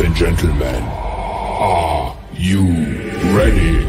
And gentlemen, are you ready?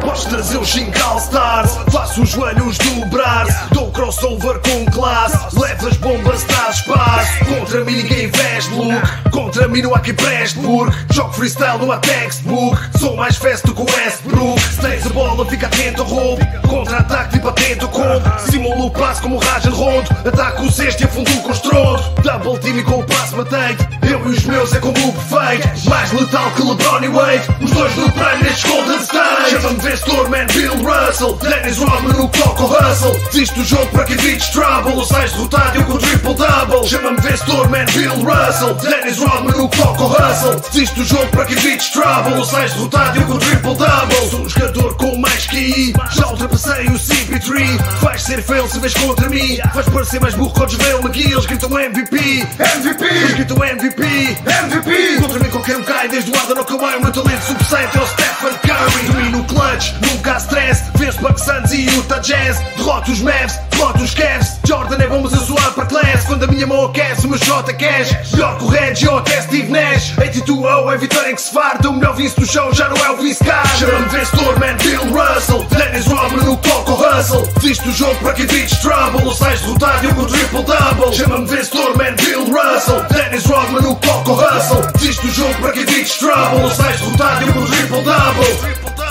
Podes trazer os 5 All-Stars Faço os joelhos dobrar Dou crossover com classe Levas bombas, traz espaço Contra mim ninguém veste look Contra mim não há quem preste porque Jogo freestyle, não há textbook. Sou mais fast do que o Westbrook. Se tens a bola, fica atento ao roubo. Contra-ataque, tipo atento combo. Simulo o passo como o Rajan Rondo. Ataco o cesto e afundo com estrondo. Double team e com o passo matei Eu e os meus é como o perfeito. Mais letal que LeBron e Wade. Os dois no prime nestes Golden State. Chama-me vencedor, man, Bill Russell. Dennis Rodman no Coco Hustle. Desiste do jogo para que evites trouble Ou sais derrotado eu com triple-double. Chama-me vencedor, man, Bill Russell. Dennis Rodman no Coco Hustle. Desiste do jogo para que evites trouble Ou sais derrotado eu com triple-double. Sou um jogador com mais QI Já ultrapassei o CP3 Vais ser fail se vês contra mim. Vais parecer mais burro que o Javel McGee Eles gritam MVP MVP Eles gritam MVP MVP Contra mim qualquer um cai Desde o Arden ao Kawhi O meu talento subsai até o Stephen Curry. Domino o clutch, nunca há stress. Venço Bucks Suns e Utah Jazz Derroto os Mavs, derroto os Cavs Jordan é bom mas eu suar para class. Quando a minha mão aquece o meu shot cash Melhor que o Reggie ou até Steve Nash. 82-0 é vitória em que se farta. O melhor vice do show já não é o vice car Chama-me vencedor, man, Bill Russell. Dennis Rodman no Coco Hustle. Desiste do jogo para que evites trouble. Ou sais derrotado eu com triple-double Chama-me vencedor, man, Bill Russell. Dennis Rodman no Coco Hustle. Desiste do jogo para que evites trouble. Ou sais derrotado eu com triple-double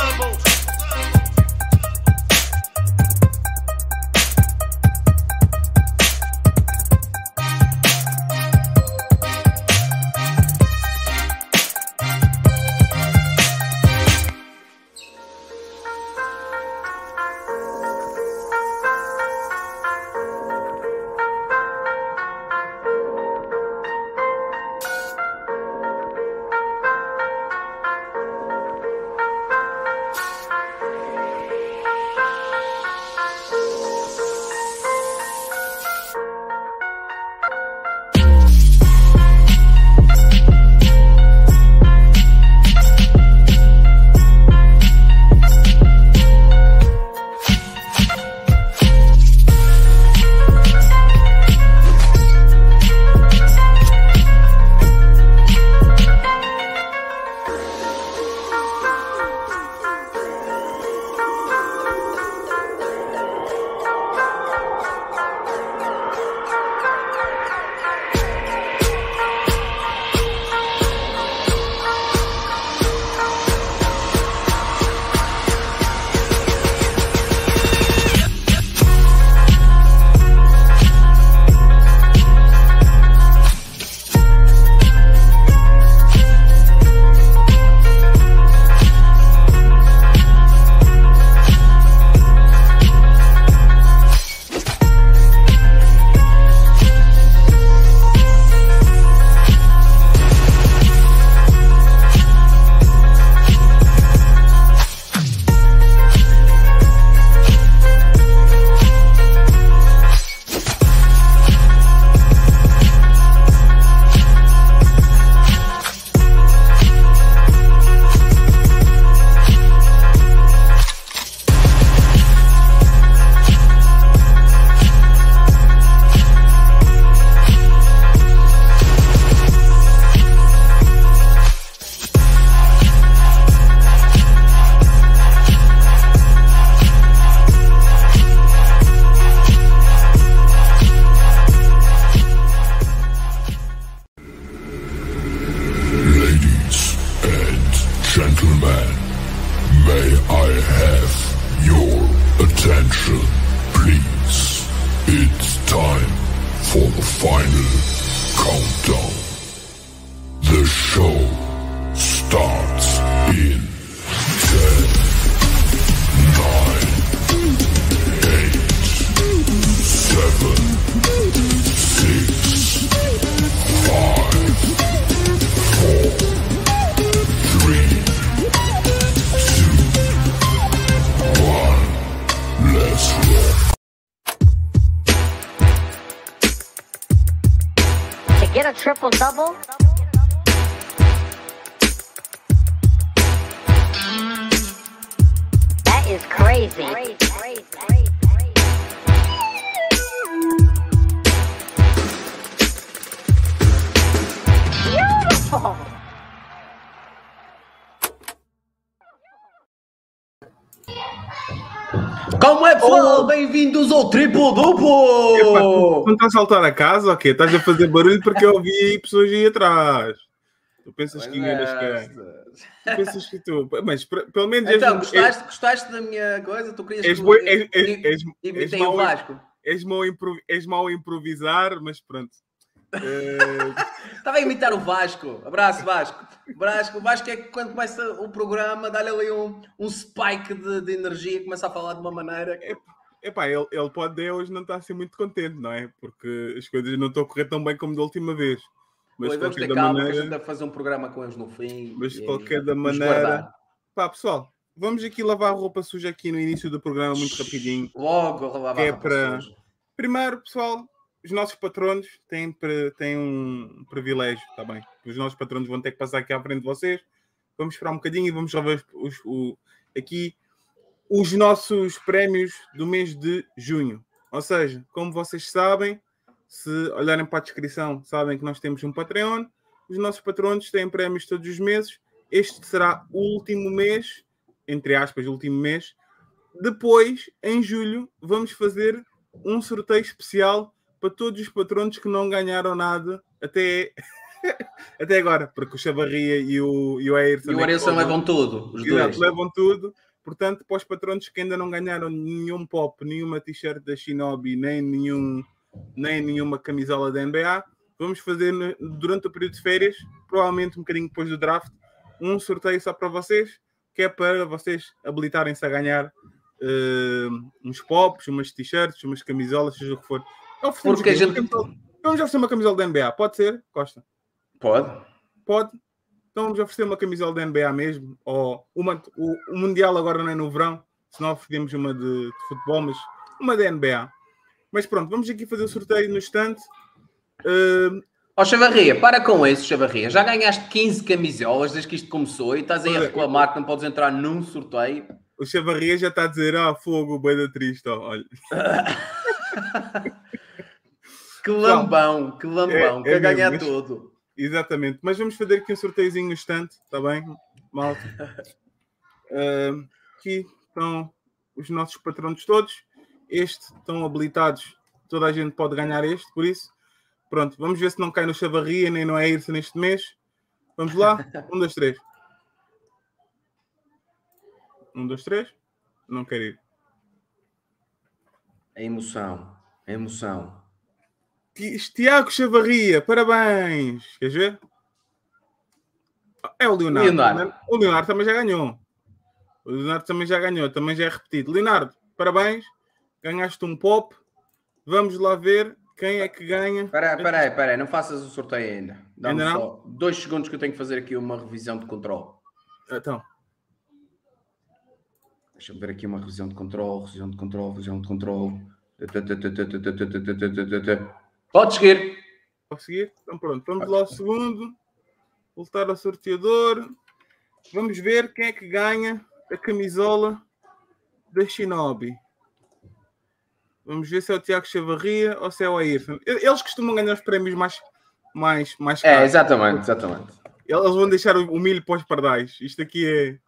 Bem-vindos ao Triplo tu, Duplo! tu não estás a saltar a casa ou? Estás a fazer barulho porque eu ouvi aí pessoas aí atrás. Tu pensas que enganas quem? Tu pensas que tu. Mas pelo menos és, Então, um- gostaste, gostaste da minha coisa? Tu querias és, que boi- eu- és, és, eu- és, és, imitei o mau, Vasco? és, mau a impro- és mau a improvisar, mas pronto. Eh, Estava a imitar o Vasco. Abraço, Vasco. Vasco, o Vasco é que quando começa o programa, dá-lhe ali um, um spike de, de energia, começa a falar de uma maneira. que- epá, ele, ele pode de hoje não estar assim muito contente, não é? Porque as coisas não estão a correr tão bem como da última vez. Mas de vamos ter qualquer calma, que a maneira. gente fazer um programa com eles no fim. Mas de qualquer da maneira-. Pá, pessoal, vamos aqui lavar a roupa suja aqui no início do programa, muito rapidinho. Logo, lavar é a roupa para- suja. Primeiro, pessoal, os nossos patronos têm, têm um privilégio, está bem? Os nossos patronos vão ter que passar aqui à frente de vocês. Vamos esperar um bocadinho e vamos rever os- o- aqui os nossos prémios do mês de junho. Ou seja, como vocês sabem, se olharem para a descrição, sabem que nós temos um Patreon. Os nossos patronos têm prémios todos os meses. Este será o último mês, entre aspas, o último mês. Depois, em julho, vamos fazer um sorteio especial para todos os patronos que não ganharam nada até, até agora, porque o Chavarria e o, e o Ayrton E o é Arilson levam- levam tudo, os Exato, dois. levam tudo. Portanto, para os patronos que ainda não ganharam nenhum pop, nenhuma t-shirt da Shinobi, nem, nenhum, nem nenhuma camisola da NBA, vamos fazer durante o período de férias, provavelmente um bocadinho depois do draft, um sorteio só para vocês, que é para vocês habilitarem-se a ganhar eh, uns pops, umas t-shirts, umas camisolas, seja o que for. Porque a gente- Vamos oferecer uma camisola da NBA, pode ser, Costa? Pode. Pode. Então vamos oferecer uma camisola da NBA mesmo. Ou uma, o, o Mundial agora não é no verão. Se não oferecemos uma de, de futebol, mas uma da NBA. Mas pronto, vamos aqui fazer o sorteio no instante. Uh, Ó Chavarria, para com isso, Chavarria. Já ganhaste 15 camisolas desde que isto começou e estás aí a Olha, reclamar que não podes entrar num sorteio. o Chavarria já está a dizer: Ah, fogo, bem da triste. ó, Olha, Que lambão, que lambão, É- quer é ganhar tudo. Exatamente. Mas vamos fazer aqui um sorteiozinho no instante, está bem, malta? Uh, aqui estão os nossos patronos todos. Este estão habilitados. Toda a gente pode ganhar este, por isso. Pronto, vamos ver se não cai no Chavarria nem no Ayrton neste mês. Vamos lá? Um, dois, três. Um, dois, três. Não quero ir. A emoção, a emoção. Ti- Tiago Chavarria, parabéns! Queres ver? É o Leonardo. Leonardo. né? O Leonardo também já ganhou. O Leonardo também já ganhou, também já é repetido. Leonardo, parabéns. Ganhaste um pop. Vamos lá ver quem é que ganha. Espera aí, espera aí, espera aí, não faças o sorteio ainda. Dá-me Ainda não? só dois segundos que eu tenho que fazer aqui uma revisão de controle. Então, Deixa-me ver aqui uma revisão de controle, revisão de controle, revisão de controle. Pode seguir. posso seguir? Então pronto, vamos lá ao segundo. Voltar ao sorteador. Vamos ver quem é que ganha a camisola da Shinobi. Vamos ver se é o Tiago Chavarria ou se é o Ayrton. Eles costumam ganhar os prémios mais, mais, mais É, caros. exatamente, exatamente. Eles vão deixar o milho para os pardais. Isto aqui é.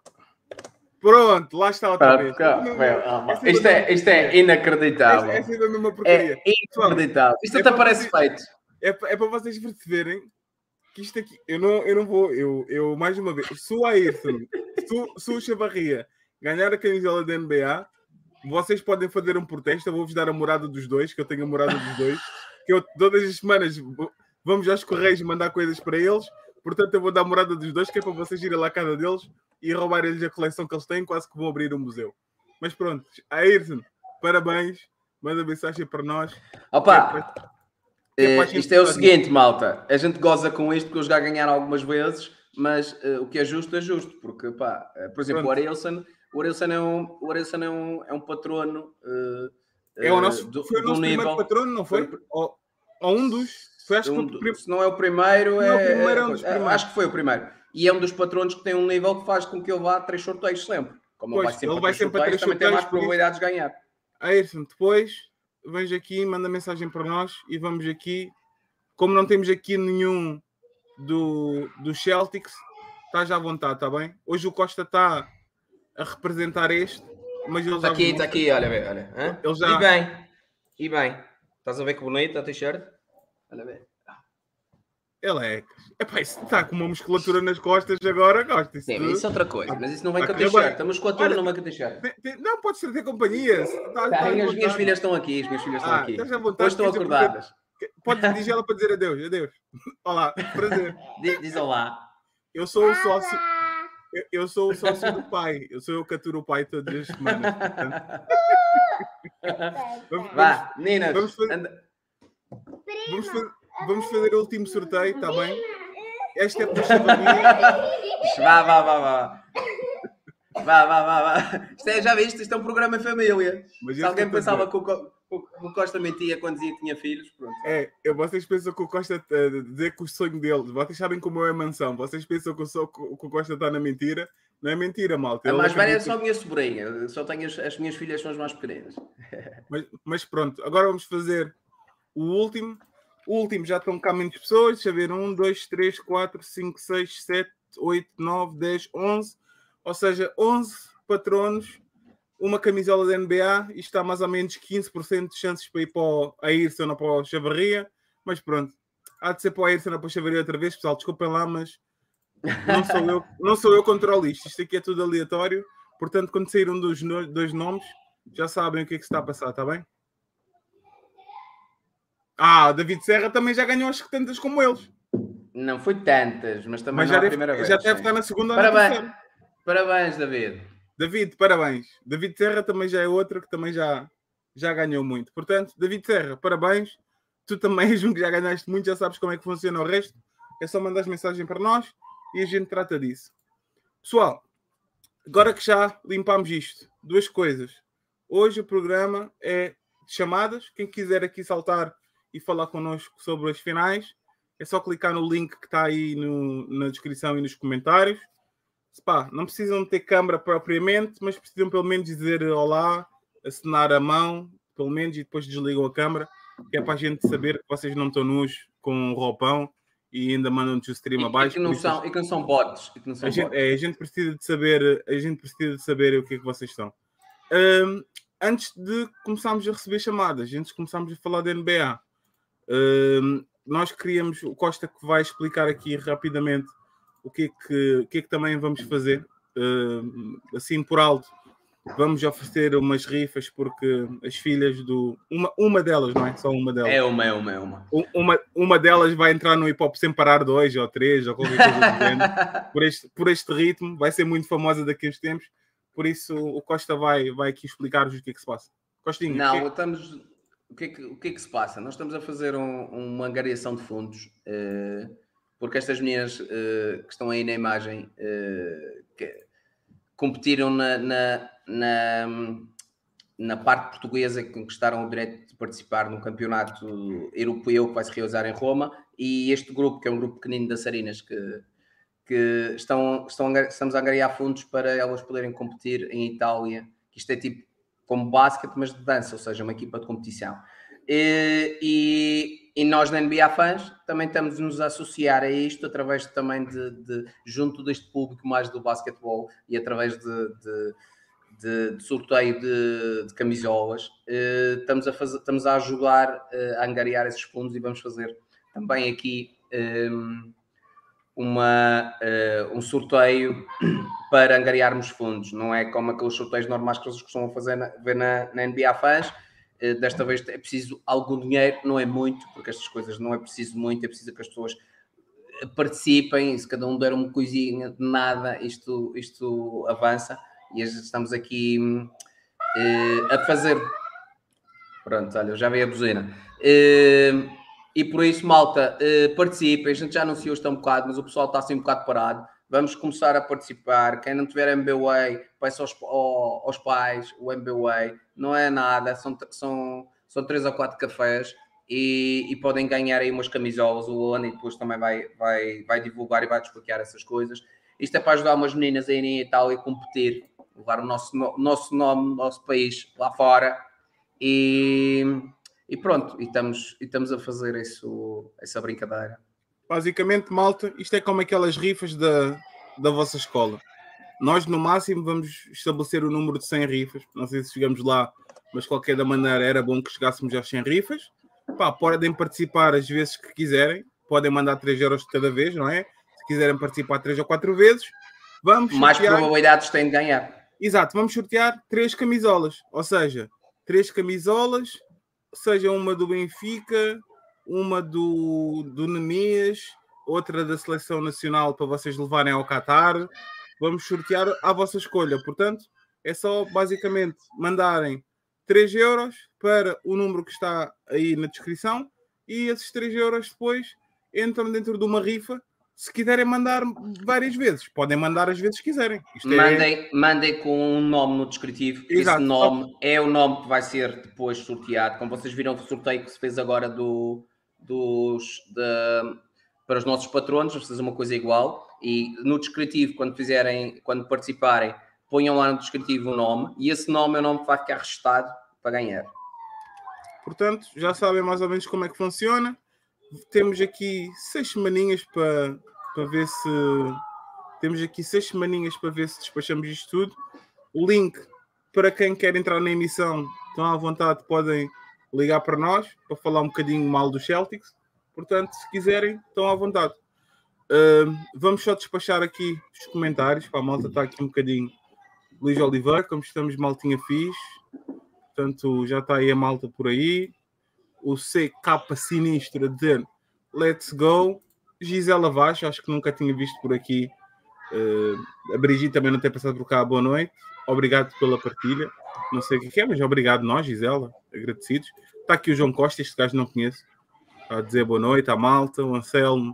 Pronto, lá está outra vez. Essa Isto é, isto é inacreditável. Ainda é. É inacreditável. Isto É até parece fazer- feito. É, é para vocês perceberem que isto aqui, eu não, eu não vou, eu, eu mais uma vez, se o Ayrton, se, o- Chavarria ganhar a camisola da NBA, vocês podem fazer um protesto, eu vou-vos dar a morada dos dois, que eu tenho a morada dos dois, que eu todas as semanas vamos aos correios mandar coisas para eles, portanto eu vou dar a morada dos dois, que é para vocês irem lá à casa deles e roubarem-lhes a coleção que eles têm, quase que vão abrir um museu. Mas pronto, Ayrton, parabéns, manda mensagem para nós. Opa, Que é eh, isto é o seguinte, malta. A gente goza com isto porque eu já ganharam algumas vezes, mas eh, o que é justo é justo. Porque, pá, eh, por exemplo, o Pronto. Arilson, o Arilson é um, o Arilson é um, é um patrono. eh, É o nosso, do- foi o nosso primeiro patrono, não foi? foi- Ou, ou um dos. Foi, acho Um que se não é o primeiro, Não é o é, primeiro, é um é- dos é- acho que foi o primeiro. E é um dos patronos que tem um nível que faz com que eu vá a três sorteios sempre. Como Pois, ele vai sempre, ele a três sorteios, também tem mais probabilidades de ganhar. Ayrton, depois vens aqui, manda mensagem para nós e vamos aqui. Como não temos aqui nenhum do, do Celtics, estás à vontade, está bem? Hoje o Costa está a representar este, mas ele Está já. aqui, está aqui, olha, olha. hã? Ele já- E bem, e bem. Estás a ver que bonito a t-shirt? Olha bem. Ele é. Epá, isso está com uma musculatura nas costas agora, gosta. Isso Sim, mas isso é outra coisa. Mas isso não vem. A musculatura Olha- não vem com a t-shirt. Tem- tem- Não, podes ser ter companhia. Tá- tá Tá, as minhas filhas estão aqui, as minhas filhas estão Ah, aqui. estás à vontade, Hoje estão dizer, acordadas. Podes dirigir ela para dizer adeus, adeus. Olá, prazer. Diz, diz olá. Eu sou o sócio. Eu, eu sou o sócio do pai. Eu sou eu que aturo o pai todas as semanas. Vamos, Vá, Nina, vamos fazer- anda- vamos, fa- vamos fazer o último sorteio, está bem? Esta é para. Vá, vá, vá, vá. Vá, vá, vá, vá. Isto é, já viste? Isto é um programa em família. Mas Se alguém pensava que o, o- Costa mentia quando dizia que tinha filhos, pronto. É, eu- vocês pensam que o Costa eh, dizer que o sonho dele, vocês sabem como é a mansão, vocês pensam que o, so- que o Costa está na mentira, não é mentira, malta. A mais velha é só a minha sobrinha. Eu Só tenho as, as minhas filhas são as mais pequenas. Mas, mas pronto, agora vamos fazer o último. O último já estão cá menos pessoas. Deixa eu ver. 1, 2, 3, 4, 5, 6, 7, 8, 9, 10, 11. Ou seja, 11 patronos, uma camisola da NBA. Isto está mais ou menos 15% de chances para ir para o Ayrton ou para o Chavarria. Mas pronto, há de ser para o Ayrton ou para o Chavarria outra vez. Pessoal, desculpem lá, mas não sou eu, não sou eu que controlo isto. Isto aqui é tudo aleatório. Portanto, quando sair um dos dois nomes, já sabem o que é que se está a passar, está bem? Ah, o David Serra também já ganhou acho que tantas como eles. Não foi tantas, mas também Mas já é a deve, primeira vez. já deve sim. estar na segunda ou na Parabéns. Parabéns, David. David, parabéns. David Serra também já é outra que também já, já ganhou muito. Portanto, David Serra, parabéns. Tu também és um que já ganhaste muito, já sabes como é que funciona o resto. É só mandar mensagem para nós e a gente trata disso. Pessoal, agora que já limpámos isto, duas coisas. Hoje o programa é de chamadas. Quem quiser aqui saltar e falar connosco sobre as finais, é só clicar no link que está aí no- na descrição e nos comentários. Pá, não precisam ter câmara propriamente, mas precisam pelo menos dizer olá, assinar a mão, pelo menos, e depois desligam a câmara, que é para a gente saber que vocês não estão nus com um roupão e ainda mandam-nos o stream E, e abaixo. que não são, e que não são bots. E que não são a gente, bots. é, a gente precisa de saber, a gente precisa de saber o que é que vocês estão. Ahm, antes de começarmos a receber chamadas, antes de começarmos a falar da NBA, nós queríamos, o Costa que vai explicar aqui rapidamente o que é que, o que, é que também vamos fazer, ahm, assim por alto. Vamos oferecer umas rifas porque as filhas do. Uma, uma delas, não é? Só uma delas. É uma, é uma, é uma. Um- Uma, uma delas vai entrar no hip hop sem parar dois ou três ou qualquer coisa do género. Por este, por este ritmo, vai ser muito famosa daqui a uns tempos. Por isso, o Costa vai, vai aqui explicar-vos o que é que se passa. Costinha, Não, que estamos. O que, é que, o que é que se passa? Nós estamos a fazer um- uma angariação de fundos, eh, porque estas meninas eh, que estão aí na imagem eh, que competiram na, na, na, na parte portuguesa que conquistaram o direito de participar num campeonato europeu que vai se realizar em Roma, e este grupo, que é um grupo pequenino de dançarinas que, que estão, estão, estamos a angariar fundos para elas poderem competir em Itália, que isto é tipo como basquete, mas de dança, ou seja, uma equipa de competição. E, e- nós na NBA Fans também estamos a nos associar a isto através também de, de- junto deste público mais do basquetebol e através de, de- de- de sorteio de, de camisolas. Eh, estamos, a fazer, estamos a ajudar eh, a angariar esses fundos e vamos fazer também aqui ehm, uma, eh, um sorteio para angariarmos fundos. Não é como aqueles sorteios normais que vocês costumam fazer na, ver na, na NBA Fans. Eh, desta vez é preciso algum dinheiro, não é muito, porque estas coisas não é preciso muito, é preciso que as pessoas participem, se cada um der uma coisinha de nada, isto, isto avança. E estamos aqui eh, a fazer. Pronto, olha, já veio a buzina. Eh, e por isso, malta, eh, participem. A gente já anunciou isto um bocado, mas o pessoal está assim um bocado parado. Vamos começar a participar. Quem não tiver MBWay, peça aos, ao- aos pais o MBWay. Não é nada, são, são, são três ou quatro cafés e, e podem ganhar aí umas camisolas. O Ana e depois também vai, vai, vai divulgar e vai desbloquear essas coisas. Isto é para ajudar umas meninas a irem em Itália competir, levar o nosso, no- nosso nome, nosso país lá fora e, e pronto, e estamos, e estamos a fazer isso, essa brincadeira. Basicamente, malta, isto é como aquelas rifas da, da vossa escola. Nós, no máximo, vamos estabelecer o número de 100 rifas. Não sei se chegamos lá, mas de qualquer da maneira era bom que chegássemos às 100 rifas. Pá, podem participar as vezes que quiserem. Podem mandar 3 euros de cada vez, não é? Se quiserem participar 3 ou 4 vezes, vamos Mais sortear- probabilidades têm de ganhar. Exato, vamos sortear três camisolas. Ou seja, três camisolas, seja uma do Benfica, uma do, do Nemias, outra da Seleção Nacional para vocês levarem ao Qatar. Vamos sortear à vossa escolha. Portanto, é só basicamente mandarem 3 euros para o número que está aí na descrição e esses 3 euros depois entram dentro de uma rifa. Se quiserem mandar várias vezes, podem mandar as vezes que quiserem. Isto é- Mandem, mandem com um nome no descritivo. Exato. Esse nome é o nome que vai ser depois sorteado. Como vocês viram o sorteio que se fez agora do, dos, da- para os nossos patronos, vamos fazer uma coisa igual. E no descritivo, quando fizerem, quando participarem, ponham lá no descritivo o nome e esse nome é o nome que vai ficar registado para ganhar. Portanto, já sabem mais ou menos como é que funciona. Temos aqui seis semaninhas para, para ver se. Temos aqui seis semaninhas para ver se despachamos isto tudo. O link para quem quer entrar na emissão, estão à vontade, podem ligar para nós para falar um bocadinho mal dos Celtics. Portanto, se quiserem, estão à vontade. Ahm, vamos só despachar aqui os comentários. Para a malta está aqui um bocadinho. Luís Oliveira, como estamos, maltinha fixe. Portanto, já está aí a malta por aí. O CK Sinistro a dizer Let's go. Gisela Vaz, acho que nunca tinha visto por aqui. Eh, a Brigitte também não tem passado por cá. Boa noite. Obrigado pela partilha. Não sei o que é, mas obrigado nós, Gisela. Agradecidos. Está aqui o João Costa, este gajo não conheço. A dizer boa noite à malta. O Anselmo,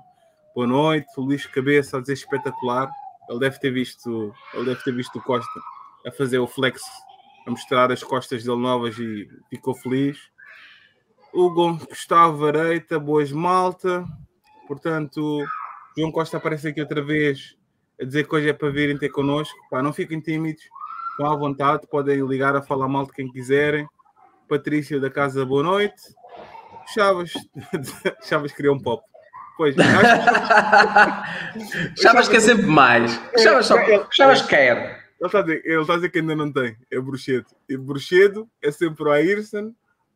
boa noite. O Luís Cabeça a dizer espetacular. Ele deve ter visto, ele deve ter visto o Costa a fazer o flex a mostrar as costas dele novas e ficou feliz. O Gustavo Vareita, boas malta. Portanto, João Costa aparece aqui outra vez a dizer que hoje é para virem ter connosco. Pá, não fiquem tímidos, estão à vontade, podem ligar a falar mal de quem quiserem. Patrícia da Casa, boa noite. Chavas, Chavas criou um pop. Pois, acho- Chavas que é sempre mais. Chavas, só, Chavas quer. Ele está, a dizer, ele está a dizer que ainda não tem. É bruxedo. E bruxedo é sempre o Ayrson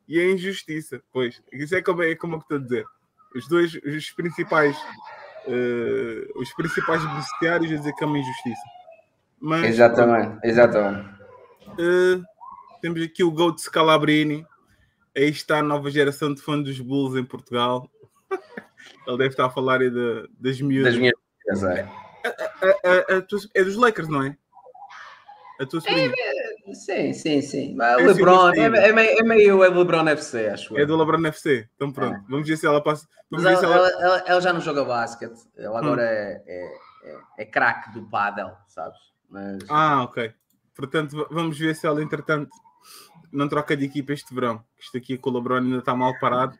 e a injustiça. Pois, isso é como, é como eu estou a dizer. Os dois, os principais, eh, os principais beneficiários a dizer que é uma injustiça. Mas, Exatamente, exatamente. eh, temos aqui o Gold Scalabrini. Aí está a nova geração de fãs dos Bulls em Portugal. Ele deve estar a falar aí de- das miúdas. Das minhas filhas, é. A- a- a tua- é dos Lakers, não é? A tua sobrinha. Sim, sim, sim. Mas É o LeBron, é, é meio, é meio é LeBron FC, acho É eu. do LeBron FC. Então pronto, É. vamos ver se ela passa. Mas Vamos ver ela, se ela... ela- ela- já não joga basquete. Ela agora é, é, é, é craque do paddle, sabes? Mas Ah, ok. Portanto, vamos ver se ela, entretanto, não troca de equipa este verão. Isto aqui com o LeBron ainda está mal parado.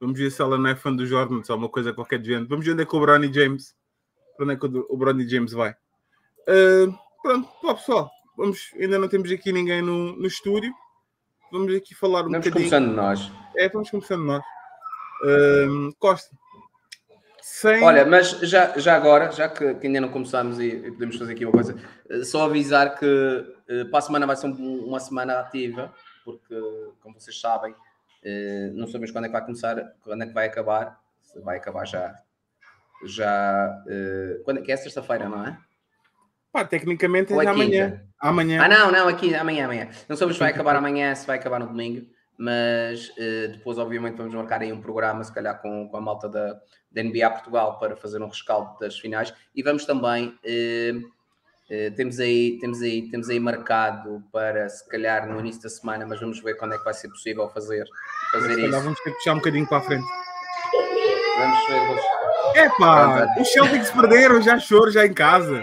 Vamos ver se ela não é fã do Jordan, só uma coisa qualquer de gente. Vamos ver onde é que o Bronny James. Para onde é que o o Bronny James vai. Ah, pronto, pá, pessoal. Vamos, ainda não temos aqui ninguém no, no estúdio. Vamos aqui falar um vamos bocadinho. começando nós. É, vamos começando nós. Costa. Sem... Olha, mas já, já agora, já que, que ainda não começámos e, e podemos fazer aqui uma coisa, eh, só avisar que eh, para a semana vai ser um- uma semana ativa, porque, como vocês sabem, eh, não sabemos quando é que vai começar, quando é que vai acabar. Se vai acabar já. Já. quando é que é sexta-feira, não é? Pá, tecnicamente é é amanhã. Amanhã. Ah, não, não, aqui, amanhã, amanhã. Não sabemos se vai acabar amanhã, se vai acabar no domingo, mas eh, depois, obviamente, vamos marcar aí um programa, se calhar com, com a malta da, da NBA Portugal, para fazer um rescaldo das finais. E vamos também. eh, eh, temos, aí, temos, aí, temos aí marcado para se calhar no início da semana, mas vamos ver quando é que vai ser possível fazer, fazer isso. vamos ter que puxar um bocadinho para a frente. Vamos ver. vamos- É pá, Pronto. os Celtics perderam, já choro, já em casa.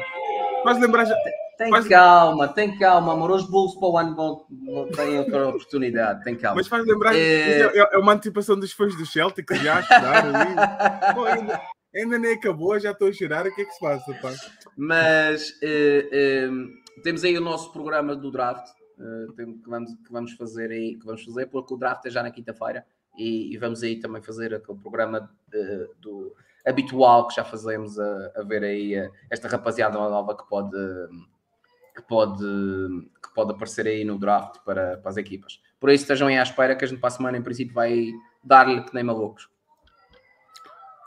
Mas lembrar, já, Tem Faz- calma, tem calma, amor. Os Bulls para o ano vão, têm outra oportunidade. Tem calma. Mas faz lembrar, É. isso é, é uma antecipação dos fãs do Celtic já a chorar ali. Pô, ainda, ainda nem acabou, já estou a chorar. O que é que se passa, pá? Mas eh, eh, temos aí o nosso programa do draft eh, que, vamos, que vamos fazer aí, que vamos fazer, porque o draft é já na quinta-feira e, e vamos aí também fazer aquele programa eh, do habitual que já fazemos a, a ver aí eh, esta rapaziada nova que pode que pode que pode aparecer aí no draft para, para as equipas. Por isso estejam aí à espera que a gente para a semana em princípio vai dar-lhe que nem malucos.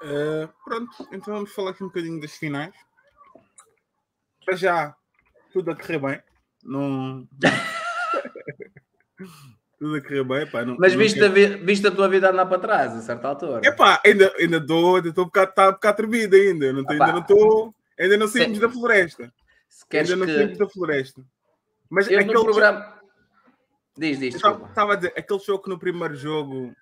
Uh, pronto, então vamos falar aqui um bocadinho das finais. Para já, tudo a correr bem. Não. tudo a correr bem, pá. Não, Mas não viste, quero- a, vi- viste a tua vida andar para trás a certa altura. Epá, ainda ainda dou, ainda estou um bocado, tá um bocado tremido ainda. Não tô- ainda não estou. Ainda não saímos Sim. da floresta. Se queres ainda não que saímos da floresta. Mas eu aquele programa diz, diz, desculpa. Estava a dizer, aquele jogo que no primeiro jogo.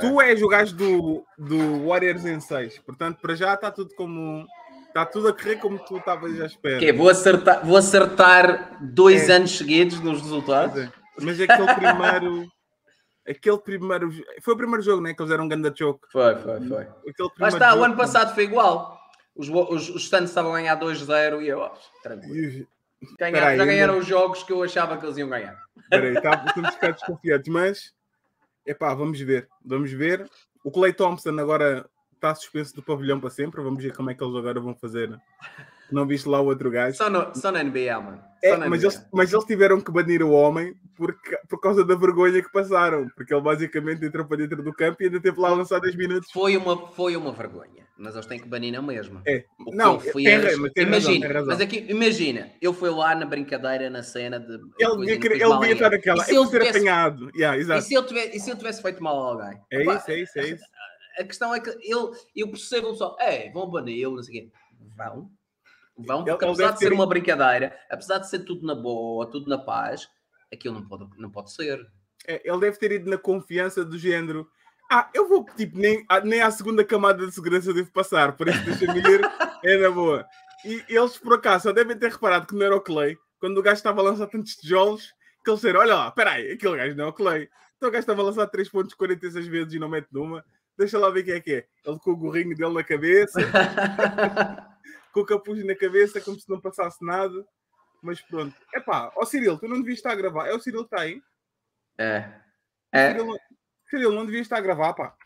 Tu és o gajo do, do Warriors em 6. Portanto, para já está tudo como. Está tudo a correr como tu estavas à espera. Que é, vou acertar, vou acertar dois É. anos seguidos nos resultados. Dizer, Mas aquele primeiro. aquele primeiro. Foi o primeiro jogo, né? Que eles eram um ganda choke. Foi, foi, foi. Aquele Lá está, o jogo- ano passado foi igual. Os, os, os Suns estavam a ganhar 2-0 e eu, ó, tranquilo. E Ganhar- Espera aí, já ganharam ainda- os jogos que eu achava que eles iam ganhar. Espera aí, tá, estamos a ficar desconfiados, mas epá, vamos ver, vamos ver. O Clay Thompson agora está suspenso do pavilhão para sempre. Vamos ver como é que eles agora vão fazer. Não viste lá o outro gajo? Só, no, só na NBA, mano. É, na mas, NBA. eles, mas eles tiveram que banir o homem porque, por causa da vergonha que passaram. Porque ele basicamente entrou para dentro do campo e ainda teve lá a lançar 10 minutos. Foi uma, foi uma vergonha, mas eles têm que banir na mesma. É, O não, eu fui tem, a- ra- mas tem imagina, razão. mas aqui, imagina, eu fui lá na brincadeira, na cena de. Ele devia, querer- ele devia estar naquela. E É se eu por ser tivesse- apanhado. Yeah, E exato. se, eu tivesse, e se eu tivesse feito mal a alguém? É Opa, isso, é isso, é isso. A questão é que ele, eu percebo só, é, vão banir, não sei o quê. Vão, vão, porque apesar de ser uma brincadeira, apesar de ser tudo na boa, tudo na paz, aquilo não pode, não pode ser. É, ele deve ter ido na confiança do género. Ah, eu vou, tipo, nem, ah, nem à segunda camada de segurança devo passar, por isso deixa-me ir, é na boa. E eles, por acaso, só devem ter reparado que não era o Clay, quando o gajo estava a lançar tantos tijolos, que eles disseram, olha lá, peraí, aquele gajo não é o Clay. Então o gajo estava a lançar 3 pontos 46 vezes e não mete numa. Deixa lá ver quem é que é. Ele com o gorrinho dele na cabeça, com o capuz na cabeça, como se não passasse nada. Mas pronto. Epá, ó Cirilo, tu não devias estar a gravar. É o Cirilo que está aí? É. É, Cirilo, Cirilo, não devias estar a gravar, pá.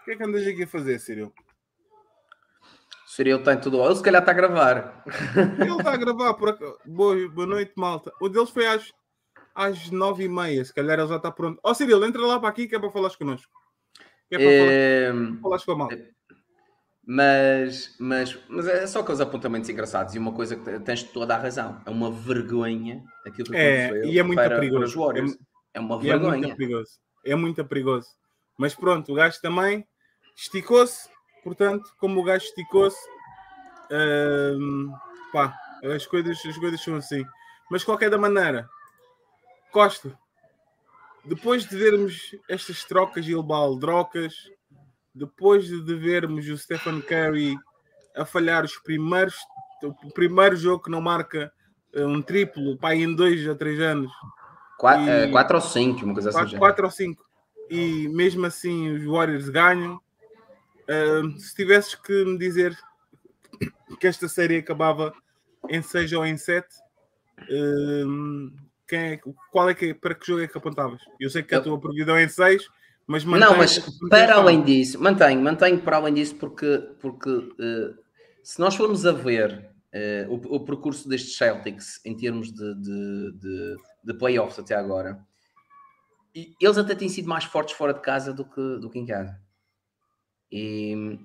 O que é que andas aqui a fazer, Cirilo? Cirilo tem tudo. Ele se calhar está a gravar. Ele está a gravar, por boa, boa noite, malta. O deles foi às, às nove e meia, se calhar ele já está pronto. Ó Cirilo, entra lá para aqui que é para falares connosco. Que é para falar, Ehm, falares com a malta. Mas, mas, mas é só aqueles apontamentos engraçados e uma coisa que tens toda a razão. É uma vergonha aquilo que É, aconteceu e é muito para, perigoso. para Warriors. É, uma E é muito vergonha. perigoso. É muito perigoso. Mas pronto, o gajo também esticou-se. Portanto, como o gajo esticou-se, hum, pá, as coisas, as coisas são assim. Mas de qualquer da maneira, Costa, depois de vermos estas trocas e trocas, depois de vermos o Stephen Curry a falhar os primeiros, o primeiro jogo que não marca eh, um triplo, pá, em dois ou três anos, Qua- E- eh, quatro ou cinco, uma coisa assim. 4, já. 4 ou 5 e mesmo assim os Warriors ganham. Ahm, se tivesses que me dizer que esta série acabava em 6 ou em 7, quem é, qual é que, para que jogo é que apontavas? Eu sei que a tua previsão é em 6, mas Não, mantém- mas mantém para além disso, mantenho, mantenho para além disso, porque, porque eh, se nós formos a ver eh, o, o percurso destes Celtics em termos de, de, de, de playoffs até agora, eles até têm sido mais fortes fora de casa do que, do que em casa. E,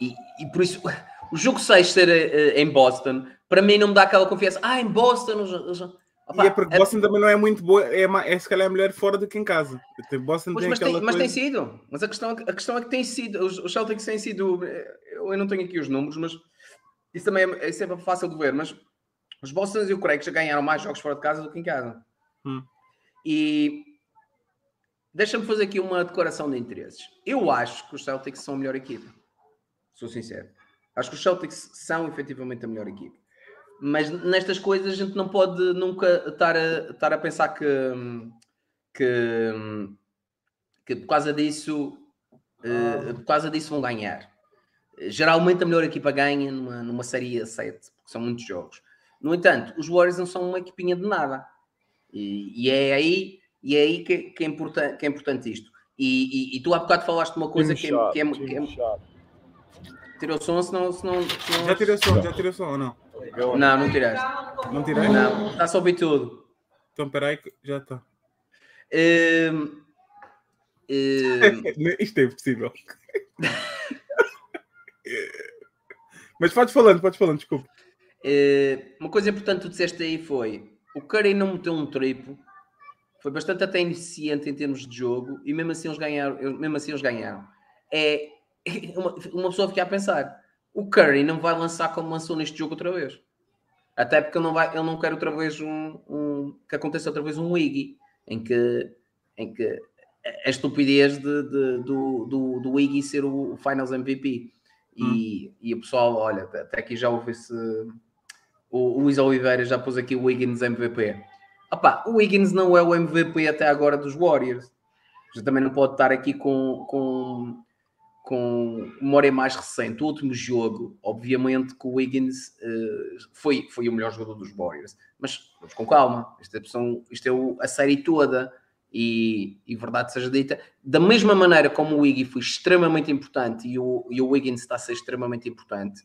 e, e por isso, o jogo 6 ser eh, em Boston, para mim não me dá aquela confiança. Ah, em Boston. eles- eles- Opa, E é porque é- Boston também não é muito boa, é, é se calhar melhor fora do que em casa. Boston Pois, tem mas, tem, mas coisa... tem sido. Mas a questão, é que- a questão é que tem sido. Os, os Celtics têm sido. Eu, eu não tenho aqui os números, mas isso também é, é sempre fácil de ver. Mas os Bostons e o Craig já ganharam mais jogos fora de casa do que em casa. Hum. E deixa-me fazer aqui uma declaração de interesses. Eu acho que os Celtics são a melhor equipa. Sou sincero. Acho que os Celtics são efetivamente a melhor equipa. Mas nestas coisas a gente não pode nunca estar a, estar a pensar que, que, que por causa disso uh, por causa disso vão ganhar. Geralmente a melhor equipa ganha numa, numa série a 7, porque são muitos jogos. No entanto, os Warriors não são uma equipinha de nada. E, e é aí, e é aí que, que, é importante, que é importante isto. E, e, e, tu há bocado falaste de uma coisa que, é, que, é, que é, Tirou som, senão, senão, senão... Já tirou som, já tirou som ou não? Não, não tiraste. Não tirei? Não, está só a ouvir tudo. Então peraí, já está. Hum, hum, Isto é impossível. Mas podes falando, podes falando, desculpa. Uh, uma coisa importante que tu disseste aí foi o Curry não meteu um triplo, foi bastante até ineficiente em termos de jogo e mesmo assim eles ganharam. Mesmo assim eles ganharam. É uma, uma pessoa fica a pensar: o Curry não vai lançar como lançou neste jogo outra vez. Até porque ele não, vai, ele não quer outra vez um, um que aconteça outra vez um Wiggy em que, em que a estupidez de, de, do, do, do Iggy ser o Finals MVP. E, hum. e o pessoal, olha, até aqui já ouve-se. O, o Luís Oliveira já pôs aqui o Wiggins MVP. Opa, o Wiggins não é o MVP até agora dos Warriors. Já também não pode estar aqui com, com, com memória mais recente. O último jogo, obviamente, que o Wiggins uh, foi, foi o melhor jogador dos Warriors. Mas vamos com calma. Isto é, isto é o, a série toda e, e, verdade seja dita, da mesma maneira como o Iggy foi extremamente importante e o, e o Wiggins está a ser extremamente importante,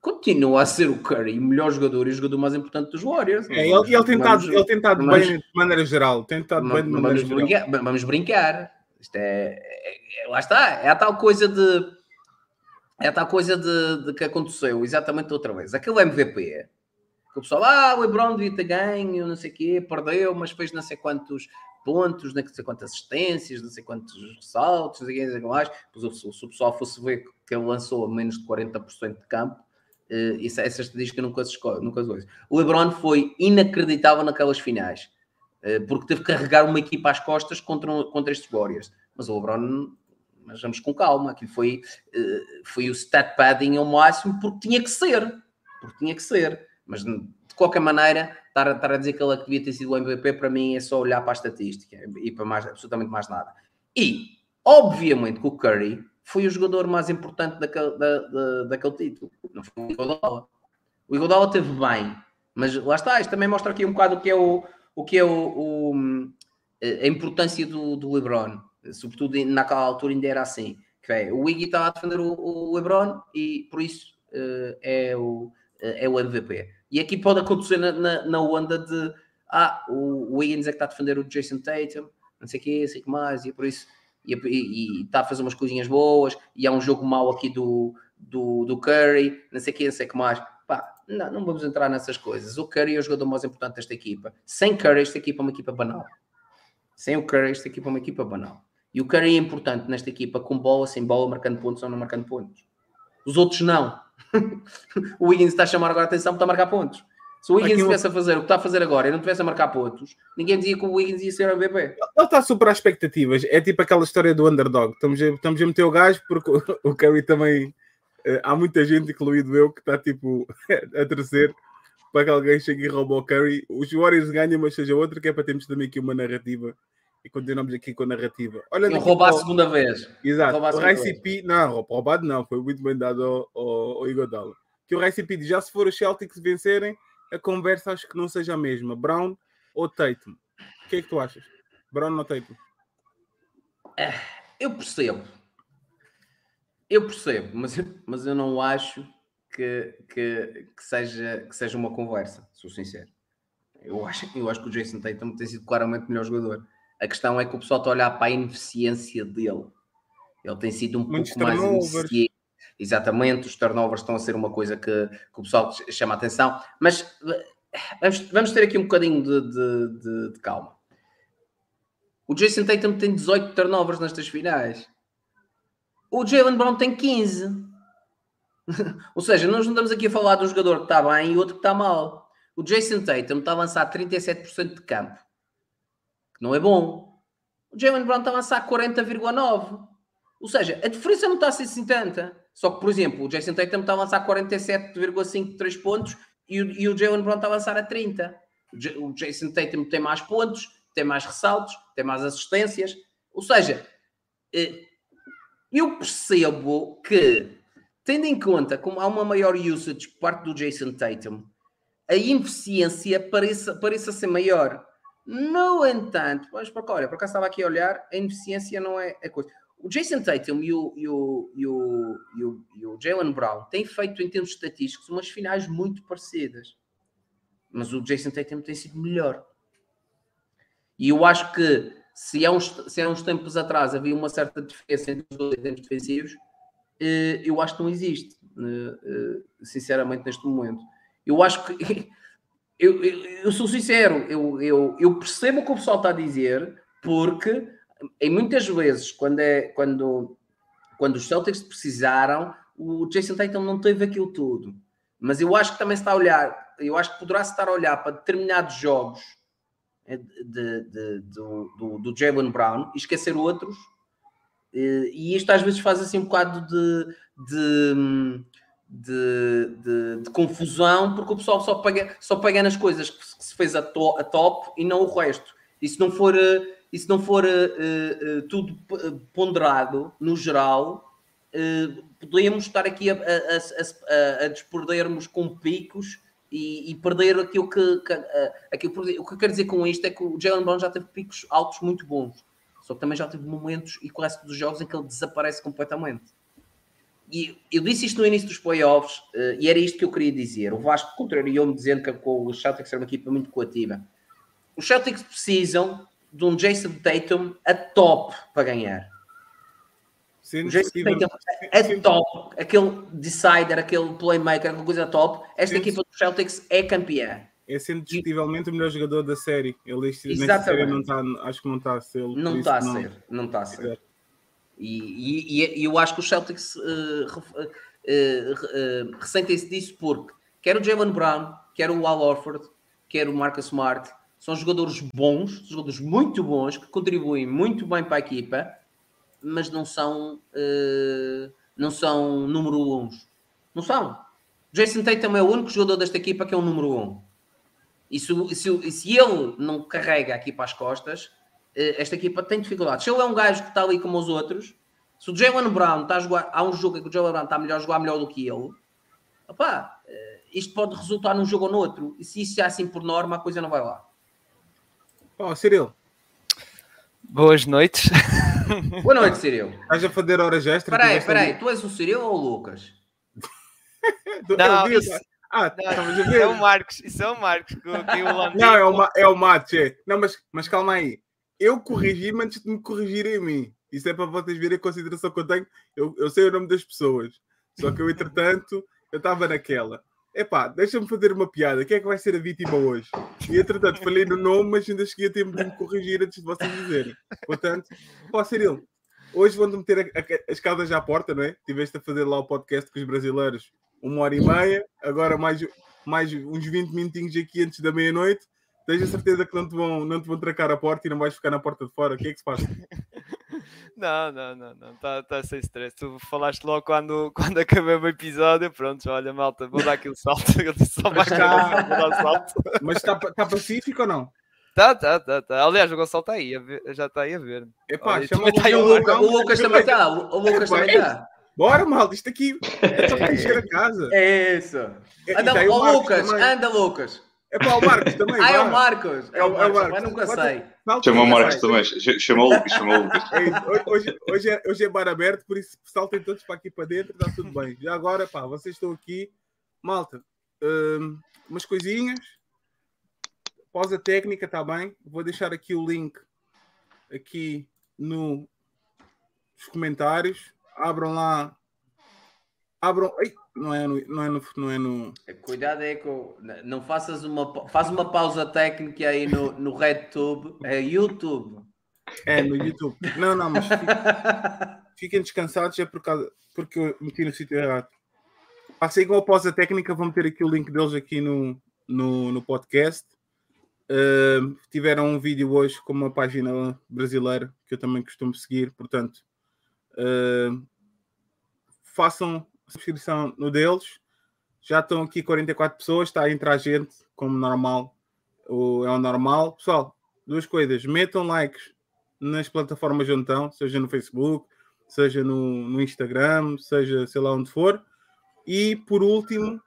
continua a ser o Curry o melhor jogador e o jogador mais importante dos Warriors. É, ele, ele tem estado, ele tem estado bem de maneira geral, tem estado bem de maneira vamos geral. Brincar, vamos brincar. Isto é, é, é, lá está, é a tal coisa de é a tal coisa de, de que aconteceu exatamente outra vez. Aquele MVP o pessoal, ah, o LeBron devia ter ganho, não sei o quê, perdeu, mas fez não sei quantos pontos, não sei quantas assistências, não sei quantos saltos, não sei o que mais. Pois, se, o pessoal fosse ver que ele lançou a menos de 40% de campo, uh, isso, essa estadística nunca se nunca se O LeBron foi inacreditável naquelas finais, porque teve que carregar uma equipa às costas contra, contra estes Warriors. Mas o LeBron, mas vamos com calma, aquilo foi, uh, foi o stat padding ao máximo, porque tinha que ser, porque tinha que ser. Mas de qualquer maneira, estar, estar a dizer que ele devia ter sido o MVP, para mim é só olhar para a estatística e para mais, absolutamente mais nada. E, obviamente, que o Curry foi o jogador mais importante daquele, da, da, daquele título. Não foi o Iguodala. O Iguodala teve bem, mas lá está, isto também mostra aqui um bocado o que é, o, o, que é o, o a importância do, do LeBron. Sobretudo naquela altura ainda era assim. Que é, o Iggy estava a defender o, o LeBron e por isso uh, é, o, uh, é o MVP. E aqui pode acontecer na, na, na onda de ah, o Wiggins é que está a defender o Jason Tatum, não sei o que, sei o que mais, e por isso e, e, e, está a fazer umas coisinhas boas, e há um jogo mau aqui do, do, do Curry, não sei o que, não sei o que mais. Não, não vamos entrar nessas coisas. O Curry é o jogador mais importante desta equipa. Sem Curry, esta equipa é uma equipa banal. Sem o Curry, esta equipa é uma equipa banal. E o Curry é importante nesta equipa com bola, sem bola, marcando pontos ou não marcando pontos. Os outros não. o Wiggins está a chamar agora a atenção para marcar pontos. Se o Wiggins estivesse a fazer o que está a fazer agora e não estivesse a marcar pontos, ninguém dizia que o Wiggins ia ser o BP. Ele está super às expectativas. É tipo aquela história do underdog. Estamos a, estamos a meter o gajo porque o, Curry também. Uh, há muita gente, incluído eu, que está tipo a terceiro para que alguém chegue e roube o Curry. Os Warriors ganham, mas seja outra, que é para termos também aqui uma narrativa e continuamos aqui com a narrativa. Olha, eu roubar a segunda vez. Exato. O RICP, não, roubado não, foi muito bem dado ao, ao, ao Igodala. Que o diz, já se for os Celtics vencerem, a conversa acho que não seja a mesma. Brown ou Tatum? O que é que tu achas? Brown ou Tatum? É, eu percebo. Eu percebo, mas, mas eu não acho que, que, que, seja, que seja uma conversa, sou sincero. Eu acho, eu acho que o Jason Tatum tem sido claramente o melhor jogador. A questão é que o pessoal está a olhar para a ineficiência dele. Ele tem sido um Muitos pouco mais ineficiente. Exatamente, os turnovers estão a ser uma coisa que, que o pessoal chama a atenção. Mas vamos, ter aqui um bocadinho de, de, de, de calma. O Jason Tatum tem 18 turnovers nestas finais. O Jalen Brown tem 15. Ou seja, nós não estamos aqui a falar de um jogador que está bem e outro que está mal. O Jason Tatum está a avançar 37% de campo que não é bom. O Jalen Brown está a lançar 40,9. Ou seja, a diferença não está a ser assim tanta. Só que, por exemplo, o Jason Tatum está a lançar 47,5 de 3 pontos e o, e o Jalen Brown está a lançar a 30. O J- O Jason Tatum tem mais pontos, tem mais ressaltos, tem mais assistências. Ou seja, eh, eu percebo que, tendo em conta como há uma maior usage por parte do Jason Tatum, a ineficiência pareça, pareça ser maior. No entanto, mas cá, olha, por acaso estava aqui a olhar, a ineficiência não é a coisa. O Jason Tatum e o, e o, e o, e o, e o Jalen Brown têm feito, em termos estatísticos, umas finais muito parecidas. Mas o Jason Tatum tem sido melhor. E eu acho que se há uns, se há uns tempos atrás havia uma certa diferença entre os dois em termos defensivos, eh, eu acho que não existe, eh, eh, sinceramente, neste momento. Eu acho que. Eu, eu, eu sou sincero, eu, eu, eu percebo o que o pessoal está a dizer, porque em muitas vezes, quando, é, quando, quando os Celtics precisaram, o Jason Tatum não teve aquilo tudo. Mas eu acho que também está a olhar, eu acho que poderá-se estar a olhar para determinados jogos de, de- do, do, do Jalen Brown e esquecer outros. E isto às vezes faz assim um bocado de, de, de, de- confusão, porque o pessoal só pega, só pega nas coisas que se fez a, to- a top e não o resto. E se não for, eh, e se não for eh, eh, tudo ponderado no geral, eh, podemos estar aqui a, a, a, a, despordermos com picos e, e perder aquilo que, que, eh, o que eu quero dizer com isto é que o Jalen Brown já teve picos altos muito bons, só que também já teve momentos e resto dos jogos em que ele desaparece completamente. E eu disse isto no início dos playoffs eh, e era isto que eu queria dizer. O Vasco contrariou-me dizendo que o Celtics era uma equipa muito coativa. Os Celtics precisam de um Jason Tatum a top para ganhar. Sendo a top, aquele decider, aquele playmaker, aquela coisa top. Esta equipa dos Celtics é campeã. É sendo discutivelmente o melhor jogador da série. Ele série não está, acho que não está a ser. Não está a ser, não está a ser. Exato. E, e- e eu acho que os Celtics ref- eh, eh, ressentem-se disso porque quer o Jalen Brown, quer o Al Orford, quer o Marcus Smart, são jogadores bons, jogadores muito bons, que contribuem muito bem para a equipa, mas não são, eh, não são número 1. Não são. Jason Tatum é o único jogador desta equipa que é o número 1. E se, se se ele não carrega aqui para as costas, eh, esta equipa tem dificuldades. Se ele é um gajo que está ali como os outros, se o Jalen Brown está a jogar, há um jogo em que o Jalen Brown está melhor a jogar melhor do que ele, opá, eh, isto pode resultar num jogo ou no outro. E se isso é assim por norma, a coisa não vai lá. Ó, Cirilo, Boas noites. Boa noite, Cirilo. estás a fazer horas extras? Espera aí, Tu és o Cirilo ou o Lucas? Não, isso- Ah, estavas a Isso ver? é o Marcos, isso é o Marcos que, que o Não, é o, ma- é o mate. é. Não, mas, mas calma aí. Eu corrigi-me antes de me corrigirem a mim. Isso é para vocês verem a consideração que eu tenho. Eu, eu sei o nome das pessoas. Só que eu, entretanto, eu estava naquela. Epá, deixa-me fazer uma piada. Quem é que vai ser a vítima hoje? E entretanto, falei no nome, mas ainda cheguei a tempo de me corrigir antes de vocês dizerem. Portanto, pode ser ele. Hoje vão-te meter a- a- as casas à porta, não é? Tiveste a fazer lá o podcast com os brasileiros uma hora e meia, agora mais, mais uns 20 minutinhos aqui antes da meia-noite. Tens a certeza que não te, vão, não te vão trancar a porta e não vais ficar na porta de fora. O que é que se passa? Não, não, não, não, está tá sem stress. Tu falaste logo quando, quando acabei o episódio. Pronto, olha, malta, vou dar aquele salto. Eu disse só mais está- vou dar o salto. Mas está tá pacífico ou não? Tá, tá, tá, tá. Aliás, o Gonçalo está aí, ver- já está aí a ver. Epá, Olha, também tá aí o. Luca- o Lucas também está. O, Lucas também está. Bora, malta, isto aqui é só para encher a casa. É isso. E Anda, ó, Marcos Lucas, também. anda, Lucas. É para o Marcos também. Ah, é o Marcos. É o Marcos, Marcos. mas nunca sei. Chama o Marcos também. Ch- Chama o Lucas, chama o Lucas. É hoje, hoje, é, hoje é bar aberto, por isso saltem todos para aqui para dentro, está tudo bem. Já agora, pá, vocês estão aqui. Malta, hum, umas coisinhas. Pausa técnica, está bem? Vou deixar aqui o link aqui no, nos comentários. Abram lá. Abram. Não é no. Não é no, não é no Cuidado aí com. Não faças uma. Faz uma pausa técnica aí no, no RedTube. É YouTube. É, no YouTube. Não, não, mas fiquem, fiquem descansados, é por causa, porque eu meti no sítio errado. Passei igual pausa técnica, vou meter aqui o link deles aqui no, no, no podcast. Ahm, tiveram um vídeo hoje com uma página brasileira que eu também costumo seguir, portanto, ahm, façam subscrição no deles. Já estão aqui 44 pessoas, está a entrar gente, como normal. O, é o normal. Pessoal, duas coisas. Metam likes nas plataformas onde estão, seja no Facebook, seja no, no Instagram, seja sei lá onde for. E por último,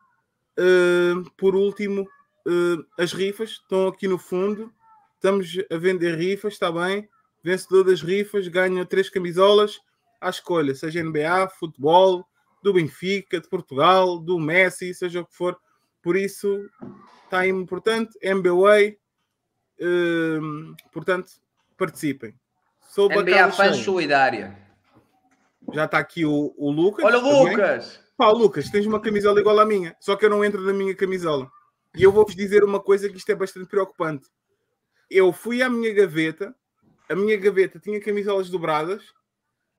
eh, por último, eh, as rifas estão aqui no fundo. Estamos a vender rifas, está bem? Vencedor das rifas ganha três camisolas à escolha, seja NBA, futebol, do Benfica, de Portugal, do Messi, seja o que for. Por isso, está aí importante. MBA, hum, portanto, participem. Sou bacana fãs solidária. Já está aqui o, o Lucas. Olha o. Lucas! Pá, Lucas, tens uma camisola igual à minha, só que eu não entro na minha camisola. E eu vou-vos dizer uma coisa que isto é bastante preocupante. Eu fui à minha gaveta, a minha gaveta tinha camisolas dobradas,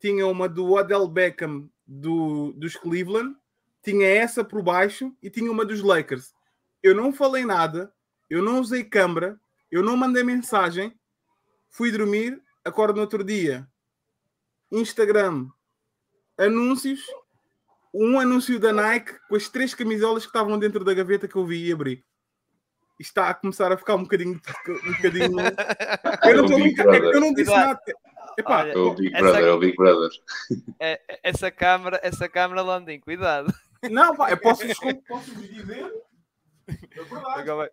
tinha uma do Odell Beckham do, dos Cleveland, tinha essa por baixo e tinha uma dos Lakers. Eu não falei nada, eu não usei câmara, eu não mandei mensagem, fui dormir, acordo no outro dia. Instagram, anúncios, um anúncio da Nike com as três camisolas que estavam dentro da gaveta que eu vi e abri. Isto está a começar a ficar um bocadinho. Um bocadinho... Eu não, estou é que eu não disse nada. Epá, Olha, É o Big Essa- Brother, é o Big Brother. É- essa câmara, essa câmara, Landim, cuidado. não, pá, eu posso vos posso vos dizer. É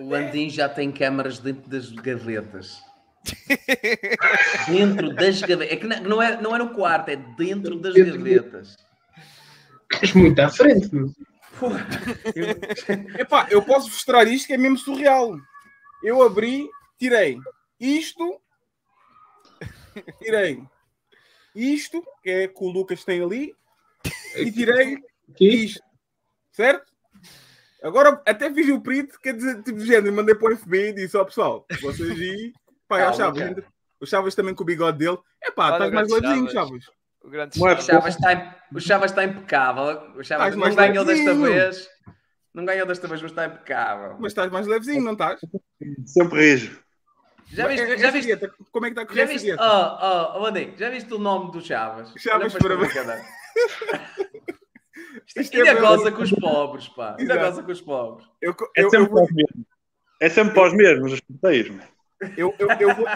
O Landim já tem câmaras dentro das gavetas. Dentro das gavetas. É que não- é, não é no quarto, é dentro das gavetas. Estás muito à frente, meu. Epá, eu posso mostrar isto que é mesmo surreal. Eu abri, tirei isto, tirei isto, que é que o Lucas tem ali, e tirei isto, certo? Agora até fiz o print, quer dizer, tipo de género, mandei para o FBI e disse: Ó pessoal, vocês aí, pá, é o Chaves, o Chaves também com o bigode dele, é pá, estás mais levezinho, Chaves. Chaves. O grande é O Chaves. Chavas está, o Chavas está impecável. O Chavas Estás não ganhou desta vez. Não ganhou desta vez, mas está impecável. Mas estás mais levezinho, não estás? Sempre rijo. Já viste, essa já viste, dieta, como é que está a correr já essa viste, dieta? oh, oh, oh, Landim, já viste o nome do Chavas? Chavas Olha para brincadeira. Isto Isto ainda é goza com os pobres, pá. Ainda goza com os pobres. Eu, É eu, eu, sempre para os mesmos. É sempre para os mesmos, os sorteios. mano. eu, eu, eu vou,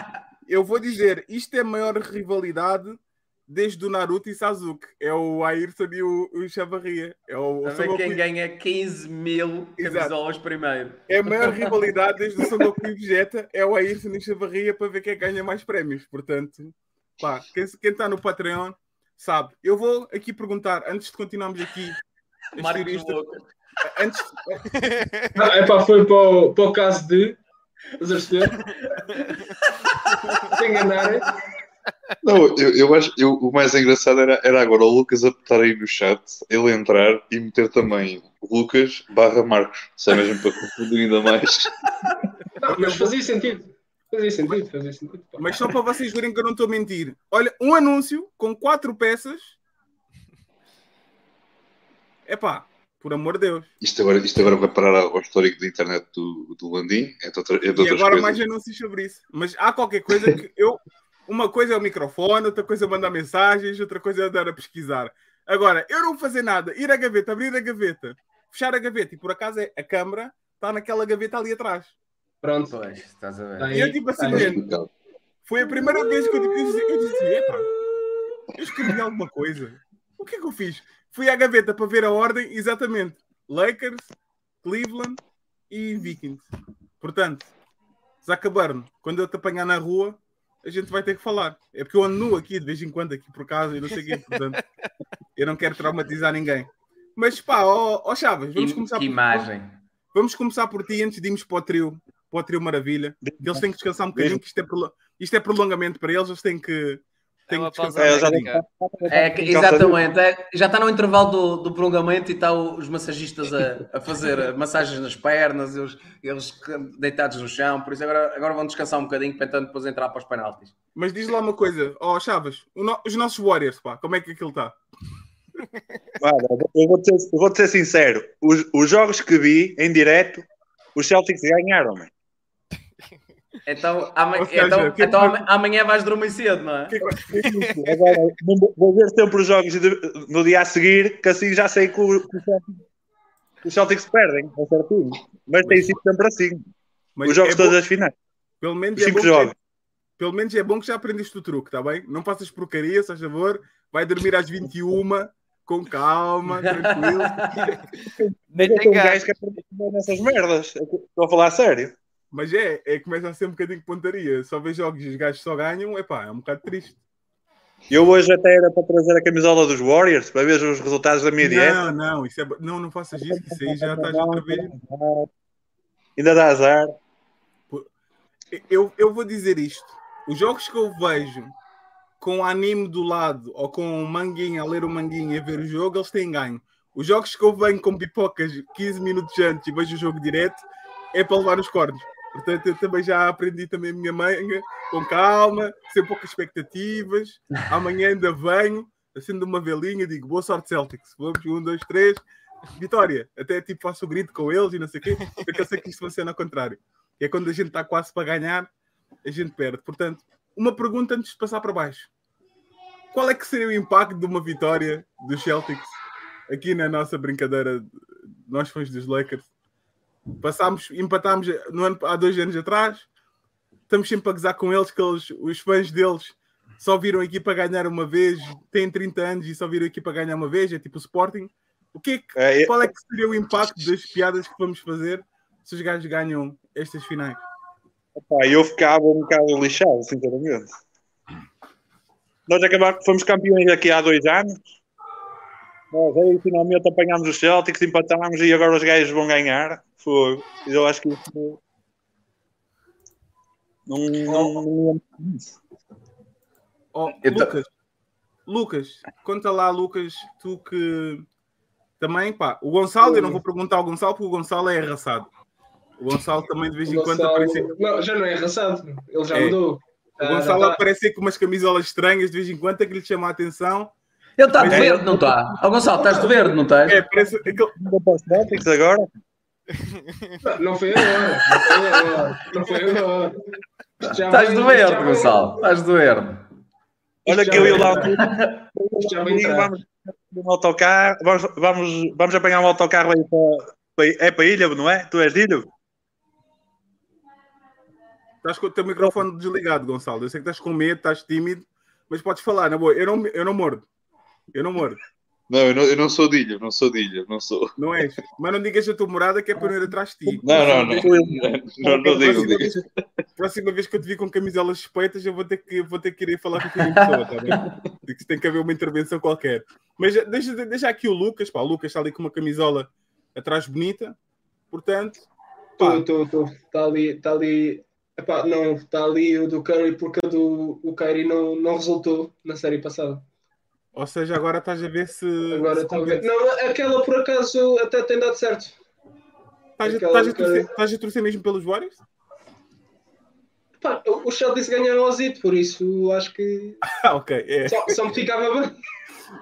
eu vou dizer, isto é a maior rivalidade desde o Naruto e Sasuke. É o Ayrton e o, o Chavarria. É, o, ver Son quem Goku. ganha 15 mil camisolas primeiro. é a maior rivalidade desde o Son Goku e Vegeta. É o Ayrton e o Chavarria para ver quem ganha mais prémios. Portanto, pá, quem está no Patreon sabe. Eu vou aqui perguntar, antes de continuarmos aqui, Marcos Lucas. antes, Ah, epá, foi para o, para o caso de. Estás a perceber? Se enganarem. Não, eu, eu acho eu, o mais engraçado era, era agora o Lucas apertar aí no chat, ele entrar e meter também Lucas barra Marcos, se é mesmo para confundir ainda mais. Não, mas fazia sentido. Fazia sentido, fazia sentido. Mas só para vocês verem que eu não estou a mentir. Olha, um anúncio com quatro peças. Epá, por amor de Deus. Isto agora, isto agora vai parar ao histórico da internet do, do Landim, é de, outra, é de E agora coisas. mais anúncios sobre isso. Mas há qualquer coisa que eu. Uma coisa é o microfone, outra coisa é mandar mensagens, outra coisa é andar a pesquisar. Agora, eu não vou fazer nada, ir à gaveta, abrir a gaveta, fechar a gaveta e por acaso é a câmara está naquela gaveta ali atrás. Pronto. Pois, estás a ver. Tá E eu tipo assim, tá. Foi a primeira vez que eu, eu, disse- eu disse epá, eu escrevi alguma coisa. O que é que eu fiz? Fui à gaveta para ver a ordem, exatamente. Lakers, Cleveland e Vikings. Portanto, Zacabarno, quando eu te apanhar na rua, a gente vai ter que falar. É porque eu ando nu aqui de vez em quando, aqui por casa, e não sei o quê. Portanto, eu não quero traumatizar ninguém. Mas pá, ó, ó Chaves, vamos Que, começar que por imagem. Vamos começar por ti antes de irmos para o trio, para o trio Maravilha. Eles têm que descansar um bocadinho, que isto é, isto é prolongamento para eles, eles têm que, É têm uma que pausa descansar. É, já. É, que- exatamente. É, já está no intervalo do, do prolongamento e está o- os massagistas a, a fazer massagens nas pernas, eles, eles deitados no chão, por isso agora, agora vão descansar um bocadinho para então depois entrar para os penaltis. Mas diz lá uma coisa, ó Chaves, o no- os nossos Warriors, pá, como é que aquilo está? Eu vou ser, eu vou ser sincero, os, os jogos que vi em direto, os Celtics ganharam. man. Então, ama- seja, então, que é então amanhã vais dormir cedo, não é? Agora, não vou- vou ver sempre os jogos no dia a seguir, que assim já sei que, o- que os Celtics perdem, é certinho. Mas tem sido sempre assim. Mas os jogos é todas bom- as finais. Pelo menos, Os é bom cinco que, jogos. pelo menos é bom que já aprendeste o truque, tá bem? Não faças porcaria, se faz favor. Vai dormir às 21, com calma, tranquilo. Mas eu sou um gajo que aprende nessas merdas. Estou a falar a sério. Mas é, é começa a ser um bocadinho de pontaria. Só vê jogos e os gajos só ganham, epá, é um bocado triste. Eu hoje até era para trazer a camisola dos Warriors para ver os resultados da minha dieta. Não, não, isso é, não, não faças isso, que isso aí já estás outra vez. Ainda dá azar. Eu, eu vou dizer isto: os jogos que eu vejo com anime do lado ou com o manguinho a ler o manguinho e a ver o jogo, eles têm ganho. Os jogos que eu venho com pipocas 15 minutos antes e vejo o jogo direto é para levar os cornos. Portanto, eu também já aprendi também a minha manga, com calma, sem poucas expectativas. Amanhã ainda venho, acendo uma velinha, digo boa sorte, Celtics. Vamos, um, dois, três, vitória. Até tipo faço o grito com eles e não sei o quê, porque eu sei que isto funciona ao contrário. Que é quando a gente está quase para ganhar, a gente perde. Portanto, uma pergunta antes de passar para baixo. Qual é que seria o impacto de uma vitória dos Celtics aqui na nossa brincadeira, de- nós fãs dos Lakers? Passámos, empatámos no ano, há dois anos atrás, estamos sempre a gozar com eles, que eles, os fãs deles só viram a equipa ganhar uma vez, têm 30 anos e só viram a equipa ganhar uma vez, é tipo o Sporting. O que é que, É, qual é que seria o impacto das piadas que vamos fazer se os gajos ganham estas finais? Pá, eu ficava um bocado lixado, sinceramente. Nós acabamos, fomos campeões aqui há dois anos. Nós aí finalmente apanhámos os Celtics, empatámos e agora os gajos vão ganhar. Fogo. Eu acho que isso não. Não, não, Oh, ta- Lucas, Lucas, conta lá, Lucas, tu que também, pá, o Gonçalo, eu não vou perguntar ao Gonçalo porque o Gonçalo é arrasado. O Gonçalo também de vez em O quando Gonçalo- aparece. Não, já não é engraçado. Ele já É. mudou. O Ah, Gonçalo já tá. aparece com umas camisolas estranhas de vez em quando, é que lhe chama a atenção. Ele está de Mas é- verde, não está? Ó Gonçalo, estás de verde, não estás? É, parece aquele. não para os Celtics agora. Não, foi agora. Não foi agora. Não foi agora. Isto já Estás de verde, Gonçalo. Estás de verde. Olha que eu e o Lauro vamos um autocarro, vamos, vamos, vamos apanhar um autocarro aí para, é para a ilha, não é? Tu és de ilha? Estás com o teu microfone desligado, Gonçalo. Eu sei que estás com medo, estás tímido, mas podes falar, na boa. Eu não, eu não mordo. Eu não mordo. Não, eu não, eu não sou de ilha, não sou de ilha, não sou. Não és? Mas não digas a tua morada que é para eu ir atrás de ti. Não, não, não. Não, não digo, Próxima digo. vez, próxima vez que eu te vi com camiselas suspeitas, eu vou ter que, vou ter que ir falar contigo em pessoa, tá bem? Digo que tem que haver uma intervenção qualquer. Mas deixa, deixa aqui o Lucas, pá, o Lucas está ali com uma camisola atrás bonita, portanto, pá, Estou, estou. Está ali, está ali. Epá, não, está ali o do Curry porque a do o Kyrie não, não resultou na série passada. Ou seja, agora estás a ver se. Agora se a ver. Não, aquela por acaso até tem dado certo. Estás a- aquela a torcer- Curry. estás a torcer mesmo pelos Warriors? Pá, os Celtics ganharam ao Zito, por isso acho que Ah, ok. É. só, só me ficava bem.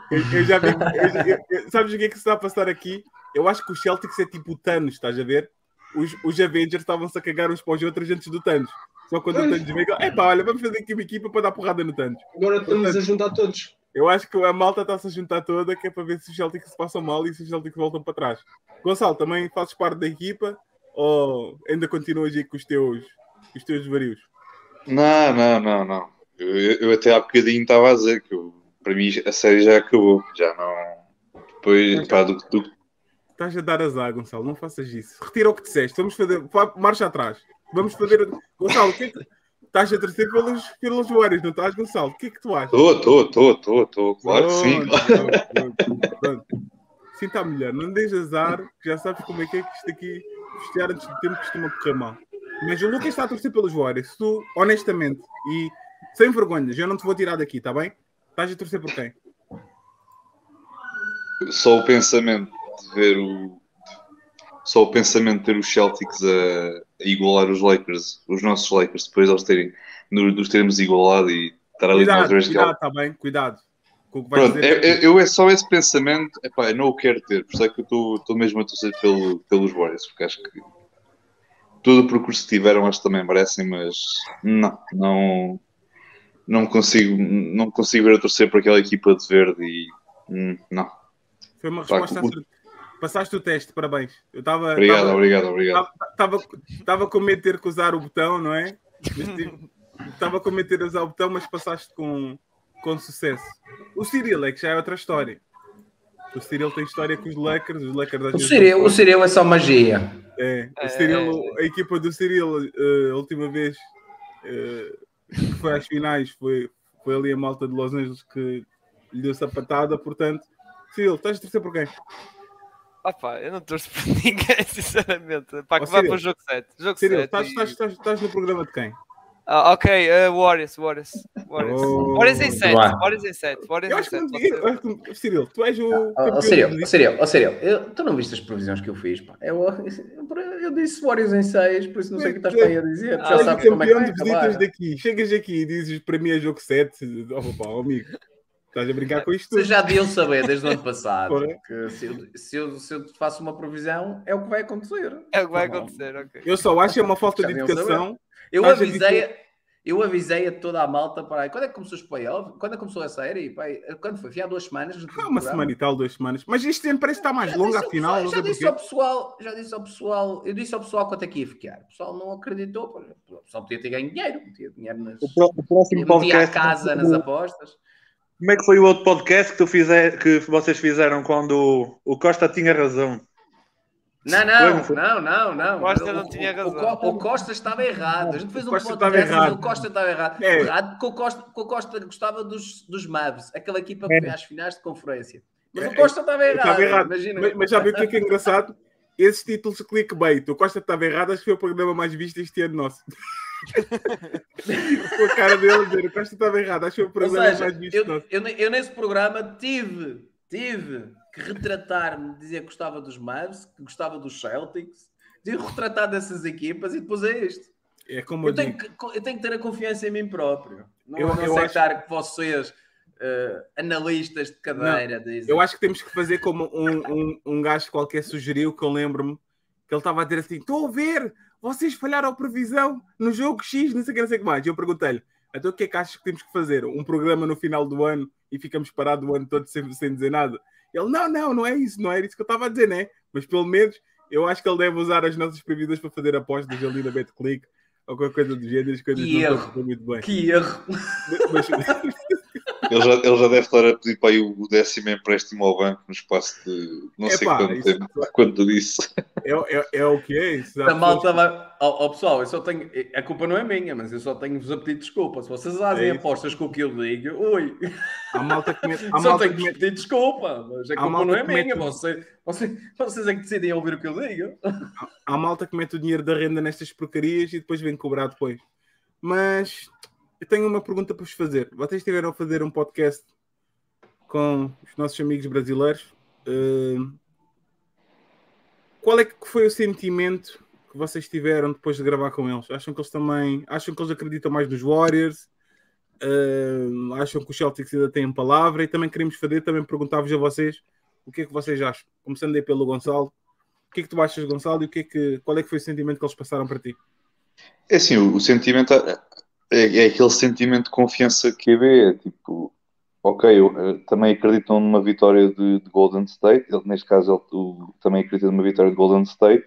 Eu, eu já vi. eu eu- sabes o que é que se está a passar aqui? Eu acho que o Celtics é tipo o Thanos, estás a ver? Os, os Avengers estavam-se a cagar uns para os outros antes do Thanos. Só quando o Thanos veio, é pá, olha, vamos fazer aqui uma equipa para dar porrada no Thanos. Agora estamos a juntar todos. Eu acho que a malta está-se a juntar toda, que é para ver se os Celtics se passam mal e se os Celtics voltam para trás. Gonçalo, também fazes parte da equipa ou ainda continuas aí com os teus, os teus varios? Não, não, não, não. Eu, eu até há bocadinho estava a dizer que eu- para mim a série já acabou. Já não. Depois, pá, do, do, Estás a dar azar, Gonçalo, não faças isso. Retira o que disseste, vamos fazer, fa- marcha atrás. Vamos fazer. Gonçalo, o que é que. Estás a torcer pelos, pelos Warriors, não estás, Gonçalo? O que é que tu achas? Estou, estou, estou, estou, estou. Claro que sim. Pronto, pronto, pronto, pronto. Sim, está melhor. Não deixes azar, que já sabes como é que é que isto aqui, festejar antes do tempo, costuma correr mal. Mas o Lucas está a torcer pelos Warriors. Tu, honestamente, e sem vergonhas, eu não te vou tirar daqui, está bem? Estás a torcer por quem? Só o pensamento de ver o. Só o pensamento de ter os Celtics a, a igualar os Lakers, os nossos Lakers, depois eles terem, nos, termos igualado e estar ali Cuidado, que cuidado, está bem? Cuidado. Pronto, dizer. eu, é só esse pensamento, epá, eu não o quero ter, por isso é que eu estou mesmo a torcer pelo, pelos Warriors, porque acho que todo o percurso que tiveram, acho que também merecem, mas não, não, não consigo, não consigo ver a torcer por aquela equipa de verde e hum, não. Foi uma Pá, resposta acertada. Passaste o teste, parabéns. Eu estava. Obrigado, tava- obrigado, obrigado. Estava com medo de ter que usar o botão, não é? Estava com medo de ter que usar o botão, mas passaste com, com sucesso. O Cyril é que já é outra história. O Cyril tem história com os Lakers, os Lakers O não o Cireu é só magia. É, o É. Cyril, a equipa do Cyril, eh, a última vez eh, que foi às finais, foi, foi ali a malta de Los Angeles que lhe deu sapatada, portanto, Cyril, estás a torcer por quem? Ah pá, eu não torço por ninguém, sinceramente. Pá, que vai Cyril. para o jogo 7. Jogo Cyril, 7 estás, e- estás, estás, estás no programa de quem? Ah, ok, uh, Warriors, Warriors. Warriors. Oh, Warriors em 7. vai. Warriors em 7. Warriors Eu em acho que 7. não eu acho que- Cyril, tu és o. Ó, Cireu, do- ó, Cireu, ó, Cireu, eu- tu não viste as previsões que eu fiz, pá. Eu, eu disse Warriors em 6, por isso não sei o que estás para aí a dizer. Tu Já sabes como é que campeão vai de visitas acabar. daqui. Chegas aqui e dizes para mim é jogo 7. Oh, pá, oh, amigo, estás a brincar com isto. Vocês já deviam saber desde o ano passado que se eu, se, eu, se eu faço uma previsão, é o que vai acontecer. É o que vai Tá acontecer, ok. Eu só acho que é uma falta Já de educação. Eu avisei, dizer- eu avisei a toda a malta para aí. Quando é que começou os playoffs? Quando é que começou a série? Pá, quando foi? Foi há duas semanas? uma semana e tal, duas semanas. Mas este ano parece que está mais longo, afinal. pessoal- já disse ao pessoal, já disse ao pessoal, eu disse ao pessoal quanto é que ia ficar. O pessoal não acreditou, o pessoal podia ter ganho dinheiro, podia ter dinheiro nas, O, pro- o próximo metia a casa nas apostas. Como é que foi o outro podcast que, tu fizer, que vocês fizeram quando o, o Costa tinha razão? Não, não, não foi? não, não, não. Costa O- não tinha o- razão. O, Co- o Costa estava errado. A gente fez O um Costa podcast, estava O Costa estava errado. É. Errado porque o Costa, porque o Costa gostava dos, dos Mavs, aquela equipa que foi às finais de conferência. Mas o É, Costa estava errado. Estava errado. Imagina. Mas, mas já viu o que é que é engraçado? Esses títulos clickbait. O Costa estava errado, acho que foi o programa mais visto este ano nosso. Com a cara dele dizer, o Costa estava errado, acho que o Ou programa seja, mais visto eu, eu, eu nesse programa tive, tive que retratar-me, dizer que gostava dos Mavs, que gostava dos Celtics, tive que retratar dessas equipas e depois é isto. É como eu, Eu tenho, que, eu tenho que ter a confiança em mim próprio. Não, Eu- não eu sei acho- que vocês, eh, analistas de cadeira, dizem. Eu acho que temos que fazer como um, um, um gajo qualquer sugeriu, que eu lembro-me, que ele estava a dizer assim: estou a ver, vocês falharam a previsão no jogo X, não sei o que, não sei o que mais. E eu perguntei-lhe: então o que é que achas que temos que fazer? Um programa no final do ano e ficamos parados o ano todo sem, sem dizer nada? Ele: não, não, não é isso, não é isso que eu estava a dizer, né? Mas pelo menos eu acho que ele deve usar as nossas previsões para fazer apostas ali na BetClick ou qualquer coisa do género, as coisas Que não erro. muito bem. Que erro. Mas, Ele já, ele já deve estar a pedir para aí o décimo empréstimo ao banco no espaço de não sei quanto isso- tempo, quanto disso. é, é, é o que é isso. A malta vai. Ó ó, pessoal, eu só tenho. A culpa não é minha, mas eu só tenho-vos a pedir desculpa. Se vocês fazem É isso. apostas com o que eu digo, ui, A malta que mete- a só malta tenho que pedir desculpa. Mas a Há culpa não é mete- minha. Vocês, vocês, vocês é que decidem ouvir o que eu digo. há malta que mete o dinheiro da renda nestas porcarias e depois vem cobrar depois. Mas eu tenho uma pergunta para vos fazer. Vocês estiveram a fazer um podcast com os nossos amigos brasileiros. Uh, qual é que foi o sentimento que vocês tiveram depois de gravar com eles? Acham que eles também acham que eles acreditam mais nos Warriors? Uh, acham que os Celtics ainda têm palavra? E também queremos fazer, também perguntar-vos a vocês o que é que vocês acham. Começando aí pelo Gonçalo. O que é que tu achas, Gonçalo? E o que é que, qual é que foi o sentimento que eles passaram para ti? É assim, o, o sentimento é, é- aquele sentimento de confiança que é, tipo, ok, eu, eh, também acreditam numa vitória de, de Golden State, ele, neste caso ele o- também acredita numa vitória de Golden State,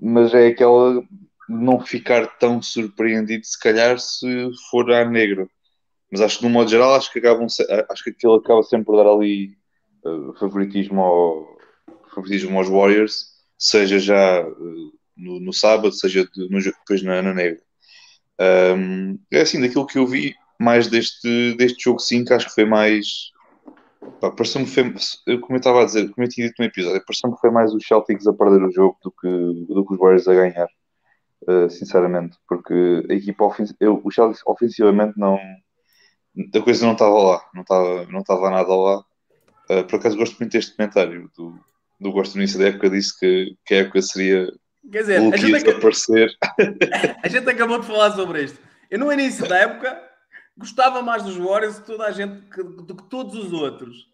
mas é aquela não ficar tão surpreendido se calhar se for à negra. Mas acho que no modo geral acho que acabam acho que aquilo acaba sempre por dar ali eh, favoritismo, ao, favoritismo aos Warriors, seja já eh, no, no sábado, seja de- no, depois na, na negra. Um, é assim, daquilo que eu vi mais deste, deste jogo 5, acho que foi mais. Pareceu-me foi, como eu estava a dizer, como eu tinha dito no episódio, pareceu-me que foi mais os Celtics a perder o jogo do que, do que os Warriors a ganhar, uh, sinceramente, porque a equipa ofensiva, eu, os Celtics ofensivamente não. A coisa não estava lá, não estava, não estava nada lá. Uh, por acaso gosto muito deste comentário do, do Gosto no início da época, disse que, que a época seria Quer dizer, a gente, desaparecer. a gente acabou de falar sobre isto. Eu, no início da época, gostava mais dos Warriors do que toda a gente, do que todos os outros.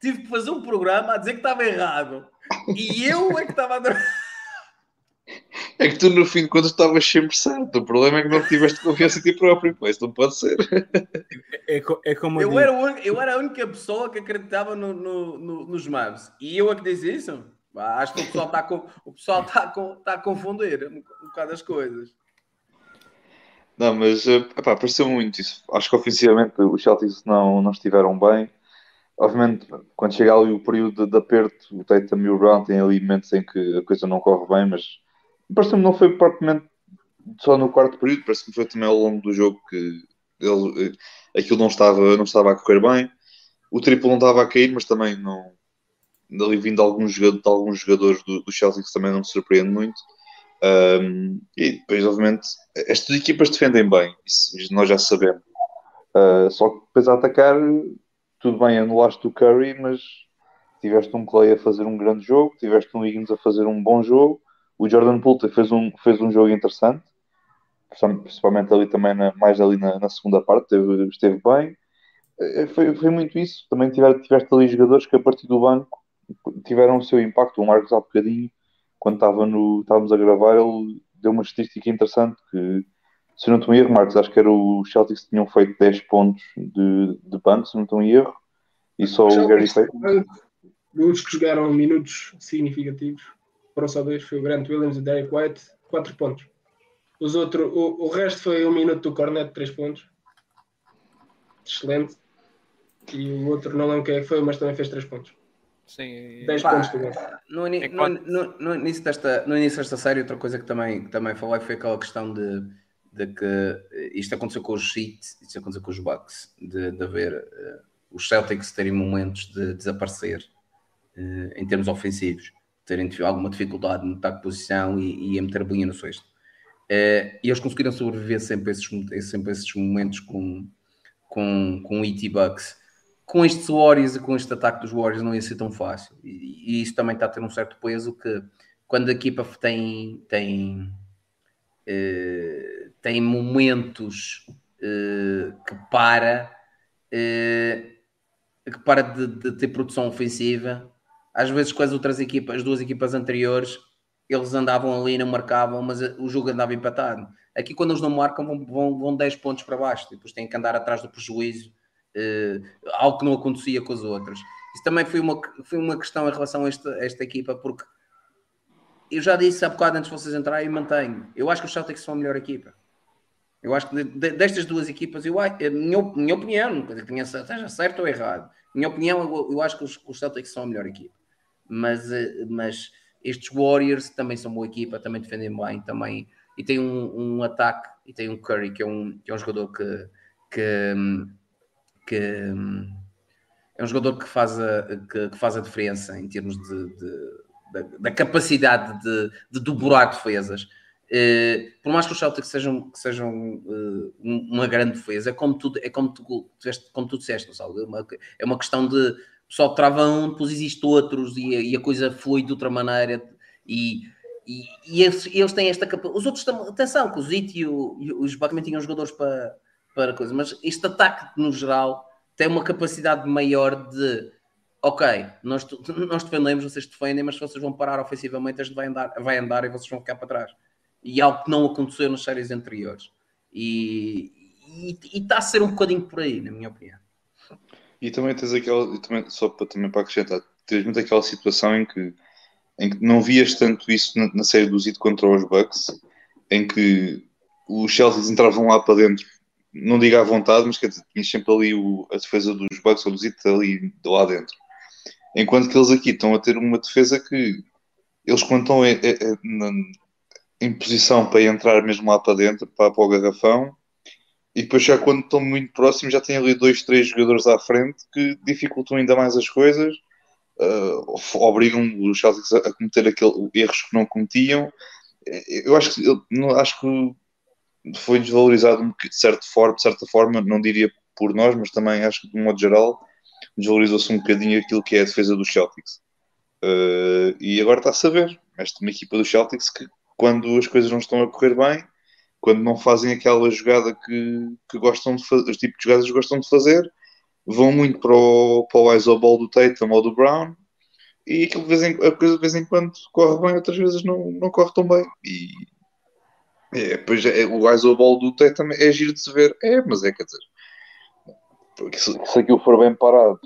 Tive que fazer um programa a dizer que estava errado. E eu é que estava a. É que tu no fim de contas estavas sempre certo. O problema é que não tiveste confiança em ti próprio. Isso não pode ser. É, co- é como eu, Eu era, o único- eu era a única pessoa que acreditava no, no- no- nos Mavs. E eu é que disse isso? Acho que o pessoal está com, o pessoal está com, está a confundir um, um bocado as coisas. Não, mas eh, epá, pareceu muito isso. Acho que ofensivamente os Celtics não, não estiveram bem. Obviamente, quando chega ali o período de, de aperto, o Tatum e o Brown têm ali momentos em que a coisa não corre bem, mas parece-me não foi propriamente só no quarto período, parece-me foi também ao longo do jogo que ele, eh, aquilo não estava, não estava a correr bem. O triplo não estava a cair, mas também não. Ali vindo alguns, joga- de alguns jogadores do, do Celtics também não me surpreende muito. Um, e depois, obviamente, estas equipas defendem bem, isso, nós já sabemos. Uh, só que depois a atacar, tudo bem, anulaste o Curry, mas tiveste um Clay a fazer um grande jogo, tiveste um Higgins a fazer um bom jogo, o Jordan Poole fez um, fez um jogo interessante, principalmente ali também, na- mais ali na, na segunda parte, teve- esteve bem. Eh, Foi, foi muito isso. Também tiveste ali jogadores que a partir do banco tiveram o seu impacto. O Marcos há bocadinho, quando estava no, estávamos a gravar, ele deu uma estatística interessante que, se não estou em erro, Marcos, acho que era os Celtics que tinham feito 10 pontos de, de banco, se não estou em erro, e só o Gary fez. Os que jogaram minutos significativos foram só dois, foi o Grant Williams e o Derek White, 4 pontos. Os outros, o, o resto foi um minuto do Cornet, 3 pontos. Excelente. E o outro não lembro quem é que foi, mas também fez 3 pontos. Sim, 10 Pá, pontos também. No, no- no- no início desta, no início desta série, outra coisa que também, que também falei foi aquela questão de, de que eh, isto aconteceu com os Heat, isto aconteceu com os Bucks, de, de haver eh, os Celtics terem momentos de desaparecer eh, em termos ofensivos, terem alguma dificuldade no ataque de posição e, e a meter a bolinha no sexto. Eh, e eles conseguiram sobreviver sempre a esses, sempre esses momentos com, com, com o Heat e Bucks com estes Warriors e com este ataque dos Warriors não ia ser tão fácil. E, e isso também está a ter um certo peso que quando a equipa tem, tem, eh, tem momentos eh, que para eh, que para de, de ter produção ofensiva, às vezes com as outras equipas, as duas equipas anteriores, eles andavam ali não marcavam, mas o jogo andava empatado. Aqui quando eles não marcam vão, vão, vão 10 pontos para baixo, depois têm que andar atrás do prejuízo eh, algo que não acontecia com as outras. Isso também foi uma, foi uma questão em relação a esta, a esta equipa, porque eu já disse há bocado antes de vocês entrarem e mantenho. Eu acho que os Celtics são a melhor equipa. Eu acho que de- de- destas duas equipas, eu, a minha, minha opinião, tenha, seja certo ou errado, minha opinião, eu, eu acho que os, os Celtics são a melhor equipa. Mas, eh, mas estes Warriors também são boa equipa, também defendem bem, também, e tem um, um ataque, e tem um Curry, que é um, que é um jogador que, que, hum, que hum, é um jogador que faz a, que, que faz a diferença em termos de, de- da, da capacidade de, de dobrar defesas. Eh, por mais que os Celtics sejam, que sejam eh, um- uma grande defesa, é como tu, é como tu, como tu disseste, é uma, é uma questão de o pessoal trava um, depois existe outros e, e a coisa flui de outra maneira e, e, e eles, eles têm esta capacidade. Os outros atenção, que o Zito e, o, e os também tinham jogadores para, para coisa, mas este ataque no geral tem uma capacidade maior de ok, nós, nós defendemos, vocês defendem, mas se vocês vão parar ofensivamente, a gente vai andar, vai andar e vocês vão ficar para trás. E algo que não aconteceu nas séries anteriores. E está a ser um bocadinho por aí, na minha opinião. E também tens aquela, também, só para, também para acrescentar, tens muito aquela situação em que, em que não vias tanto isso na, na série do Zito contra os Bucks, em que os Celtics entravam lá para dentro, não digo à vontade, mas quer dizer, tinhas sempre ali o, a defesa dos Bucks ou do Zito ali de lá dentro. Enquanto que eles aqui estão a ter uma defesa que eles quando estão em, em- em posição para entrar mesmo lá para dentro, para, para o garrafão, e depois já quando estão muito próximos já têm ali dois, três jogadores à frente que dificultam ainda mais as coisas, uh, obrigam os Celtics a, cometer aquele, erros que não cometiam. Eu acho que, eu acho que foi desvalorizado de, certa forma, de certa forma, não diria por nós, mas também acho que de um modo geral desvalorizou-se um bocadinho aquilo que é a defesa dos Celtics. Uh, e agora está a saber, esta é uma equipa dos Celtics que quando as coisas não estão a correr bem, quando não fazem aquela jogada que, que gostam de fazer, os tipos de jogadas que gostam de fazer, vão muito para o, para o ISO ball do Tatum ou do Brown e aquilo de vez em, a coisa de vez em quando corre bem, outras vezes não, não corre tão bem. E é, depois é, o ISO Ball do Té também é giro de se ver, é, mas é quer dizer, porque se, se aquilo for bem parado,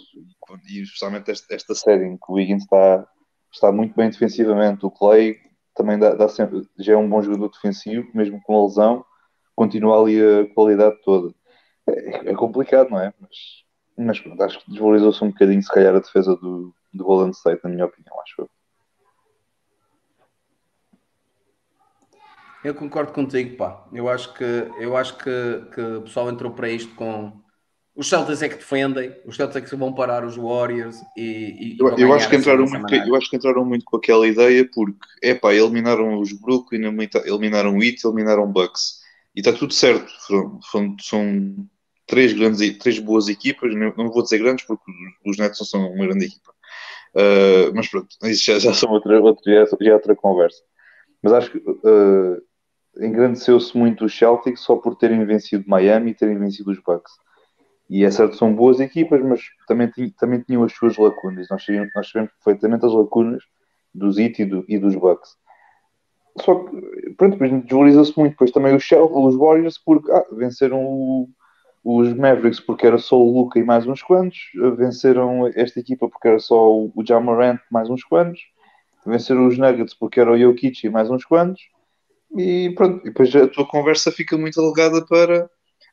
e especialmente esta, esta série em que o Wiggins está, está muito bem defensivamente, o Clay também dá, dá sempre, já é um bom jogador defensivo, mesmo com a lesão, continua ali a qualidade toda. É, é complicado, não é? Mas, mas pronto, acho que desvalorizou-se um bocadinho, se calhar, a defesa do, do Golden State, na minha opinião, acho eu. Eu concordo contigo, pá. Eu acho que, eu acho que, que o pessoal entrou para isto com. Os Celtics é que defendem, os Celtics é que vão parar os Warriors e. e Eu, eu acho que entraram muito, maneira. eu acho que entraram muito com aquela ideia porque, epá, eliminaram os Brooklyn, eliminaram o Heat, eliminaram o Bucks. E está tudo certo. Foram- são três, grandes, três boas equipas. Não, vou dizer grandes porque os Nets não são uma grande equipa. Uh, mas pronto, isso já, já são outra, outra, já é- já é outra conversa. Mas acho que uh, engrandeceu-se muito os Celtics só por terem vencido Miami e terem vencido os Bucks. E é certo, são boas equipas, mas também, também tinham as suas lacunas. Nós sabemos, nós sabemos perfeitamente as lacunas dos Heat e, do- e dos Bucks. Só que, pronto, desvaloriza-se muito. Depois também os, Shell, os Warriors, porque ah, venceram o- os Mavericks porque era só o Luca e mais uns quantos. Venceram esta equipa porque era só o, o Ja Morant mais uns quantos. Venceram os Nuggets porque era o Jokic e mais uns quantos. E pronto, e depois a tua conversa fica muito alegada para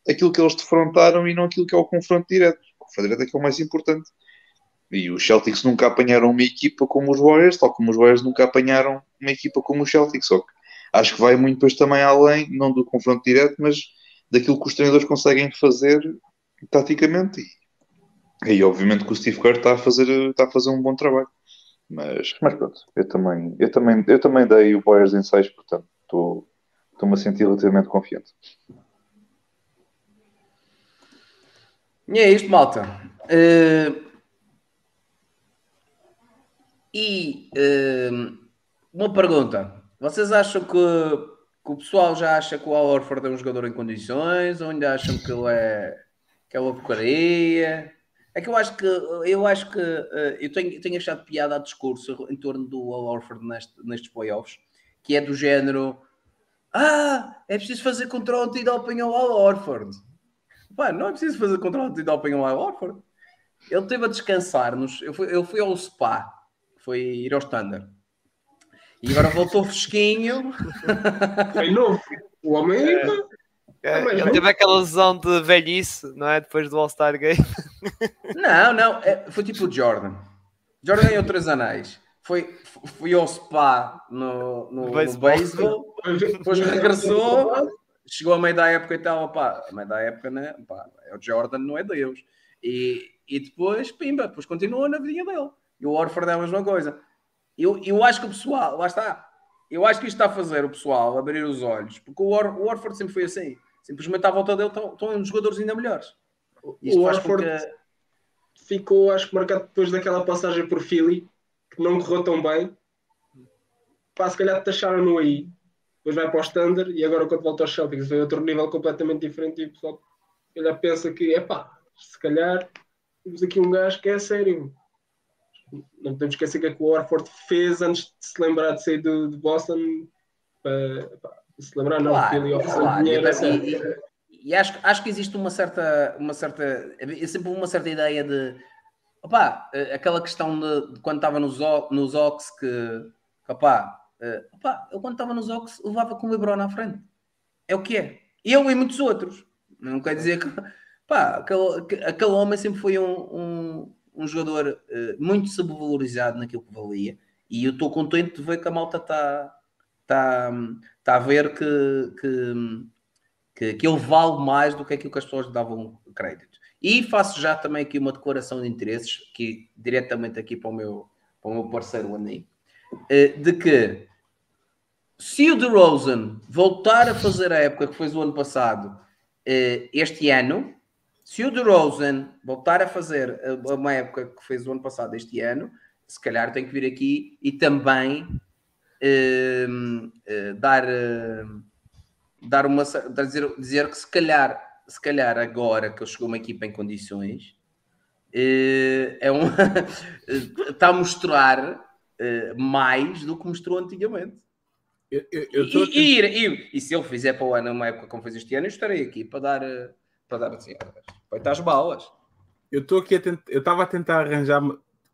aquilo que eles defrontaram e não aquilo que é o confronto direto. O confronto direto é que é o mais importante. E os Celtics nunca apanharam uma equipa como os Warriors, tal como os Warriors nunca apanharam uma equipa como os Celtics. Só que acho que vai muito depois também além, não do confronto direto, mas daquilo que os treinadores conseguem fazer taticamente. E aí, obviamente, que o Steve Kerr está a fazer, está a fazer um bom trabalho. Mas, mas pronto, eu também, eu, também, eu também dei o Warriors em 6, portanto, estou- estou-me a sentir relativamente confiante. E é isto, malta. Eh, e eh, uma pergunta: vocês acham que, que o pessoal já acha que o Al Horford é um jogador em condições ou ainda acham que ele é, que é uma porcaria? É que eu acho que eu acho que eh, eu tenho, tenho achado piada a discurso em torno do Al Horford neste, nestes playoffs, que é do género: Ah, é preciso fazer controle antidoping ao Al Horford. Pá, não é preciso fazer controle antidoping ao Al Horford. Ele teve a descansar-nos. Eu fui, eu fui ao spa, foi ir ao standard. E agora voltou fresquinho. Foi novo. O homem é. É, ele não. teve aquela lesão de velhice, não é? Depois do All-Star Game. Não, não, é- foi tipo o Jordan. Jordan ganhou três anéis. Foi, fui ao spa no, no, no Beisebol. beisebol, depois regressou, chegou a meio da época e tal, pá, a meio da época, né? Pá, é o Jordan, não é Deus. E, e depois, pimba, depois continua na vidinha dele. E o Orford é a mesma coisa. Eu, eu acho que o pessoal, lá está, eu acho que isto está a fazer o pessoal abrir os olhos, porque o, Or, o Orford sempre foi assim. Simplesmente à volta dele estão, estão uns jogadores ainda melhores. Isto O que- ficou, acho que marcado depois daquela passagem por Philly, não correu tão bem. Pá, se calhar taxaram-no aí. Depois vai para o Standard e agora quando volta aos Celtics vem outro nível completamente diferente e o pessoal calhar pensa que, é pá, se calhar temos aqui um gajo que é sério. Não podemos esquecer o que é que o Orford fez antes de se lembrar de sair do- de Boston. Para, pá, se lembrar, não, Claro, Philly ofereceu claro. dinheiro. E- sério. e- E acho, acho que existe uma certa, uma certa, é sempre uma certa ideia de, opá, eh, aquela questão de, de quando estava nos, nos Ox que, que opá, eh, opá, ele quando estava nos Ox levava com o LeBron à frente. É o que é. Eu e muitos outros. Não quer dizer que, pá, aquele, que- aquele homem sempre foi um, um, um jogador eh, muito subvalorizado naquilo que valia. E eu estou contente de ver que a malta está tá, tá a ver que, que, que, que ele vale mais do que aquilo que as pessoas davam crédito. E faço já também aqui uma declaração de interesses, que diretamente aqui para o meu, para o meu parceiro Anim, eh, de que se o DeRozan voltar a fazer a época que fez o ano passado, eh, este ano, se o DeRozan voltar a fazer eh, uma época que fez o ano passado, este ano, se calhar tem que vir aqui e também eh, dar, dar uma dizer, dizer que se calhar, se calhar agora que ele chegou uma equipa em condições, eh, é um está a mostrar eh, mais do que mostrou antigamente. Eu, eu, eu E, e, e- e se ele fizer para o ano uma época como fez este ano, eu estarei aqui para dar, eh, para dar assim, estar as balas. Eu estou aqui a tentar, eu estava a tentar arranjar,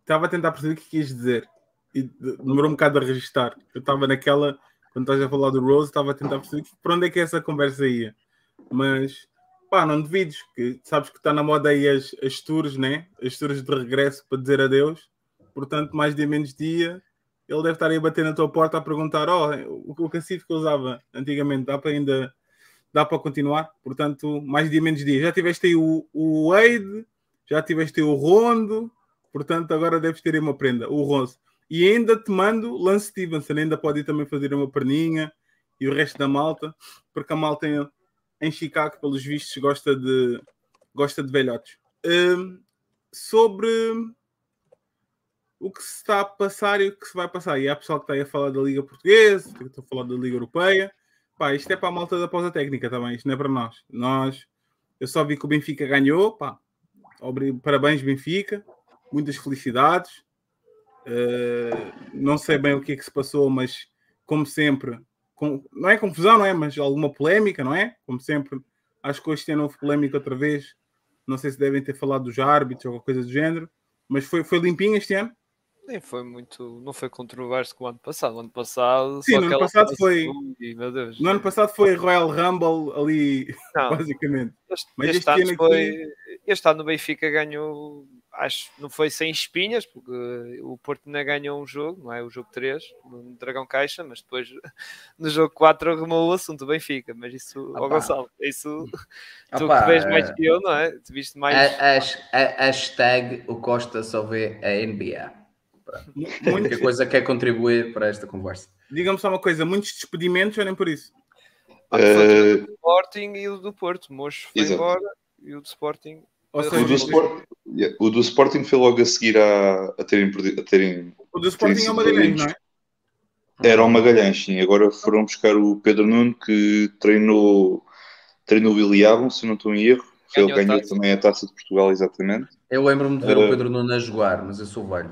estava a tentar perceber o que quis dizer e de- demorou um bocado a registrar. Eu estava naquela, quando estás a falar do Rose, estava a tentar perceber para onde é que essa conversa ia. Mas pá, não duvides, que sabes que está na moda aí as, as tours, né? As tours de regresso para dizer adeus. Portanto, mais dia menos dia, ele deve estar aí a bater na tua porta a perguntar: oh, o, o que eu usava antigamente dá para ainda dá para continuar? Portanto, mais dia menos dia. Já tiveste aí o, o Wade, já tiveste aí o Rondo, portanto, agora deves ter aí uma prenda, o Rose. E ainda te mando Lance Stevenson, ainda pode ir também fazer uma perninha e o resto da malta, porque a malta em, Chicago, pelos vistos, gosta de, gosta de velhotes. Hum, sobre o que se está a passar e o que se vai passar. E há pessoal que está aí a falar da Liga Portuguesa, que está a falar da Liga Europeia. Pá, isto é para a malta da pausa técnica também, isto não é para nós. Nós, eu só vi que o Benfica ganhou, pá. Parabéns, Benfica. Muitas felicidades. Uh, não sei bem o que é que se passou, mas como sempre, com- não é confusão, não é? Mas alguma polémica, não é? Como sempre, acho que hoje tem houve polémica outra vez. Não sei se devem ter falado dos árbitros ou alguma coisa do género, mas foi, foi limpinho este ano. Nem foi muito, não foi controverso como o ano passado. O ano passado, Sim, no ano passado foi- e, Deus. No ano passado foi Royal Rumble ali, Não. basicamente. Este, Mas este este ano ano aqui- foi. Este ano o Benfica ganhou, acho não foi sem espinhas, porque o Porto ainda ganhou um jogo, não é? O jogo 3, no Dragão Caixa, mas depois no jogo 4 arrumou o assunto do Benfica. Mas isso, ó Opa. Gonçalo, isso tu Opa, que vês mais eh, que eu, não é? Tu viste mais. A, as- a- hashtag o Costa só vê a NBA. A única coisa que quer contribuir para esta conversa. Diga-me só uma coisa, muitos despedimentos ou nem por isso? Ah, foi Eh, do Sporting e o do Porto. Mocho foi Exato. embora e o do Sporting. Ou seja, o, do Sport, yeah, o do Sporting foi logo a seguir a, a terem perdido. A terem, o do Sporting é uma Magalhães, não é? era o Magalhães, sim. Agora foram buscar o Pedro Nuno, que treinou, treinou o William, se não estou em erro. Ele Ganhou a ganhou taça. também a taça de Portugal, exatamente. Eu lembro-me de ver o Eh. Pedro Nuno a jogar, mas eu sou velho.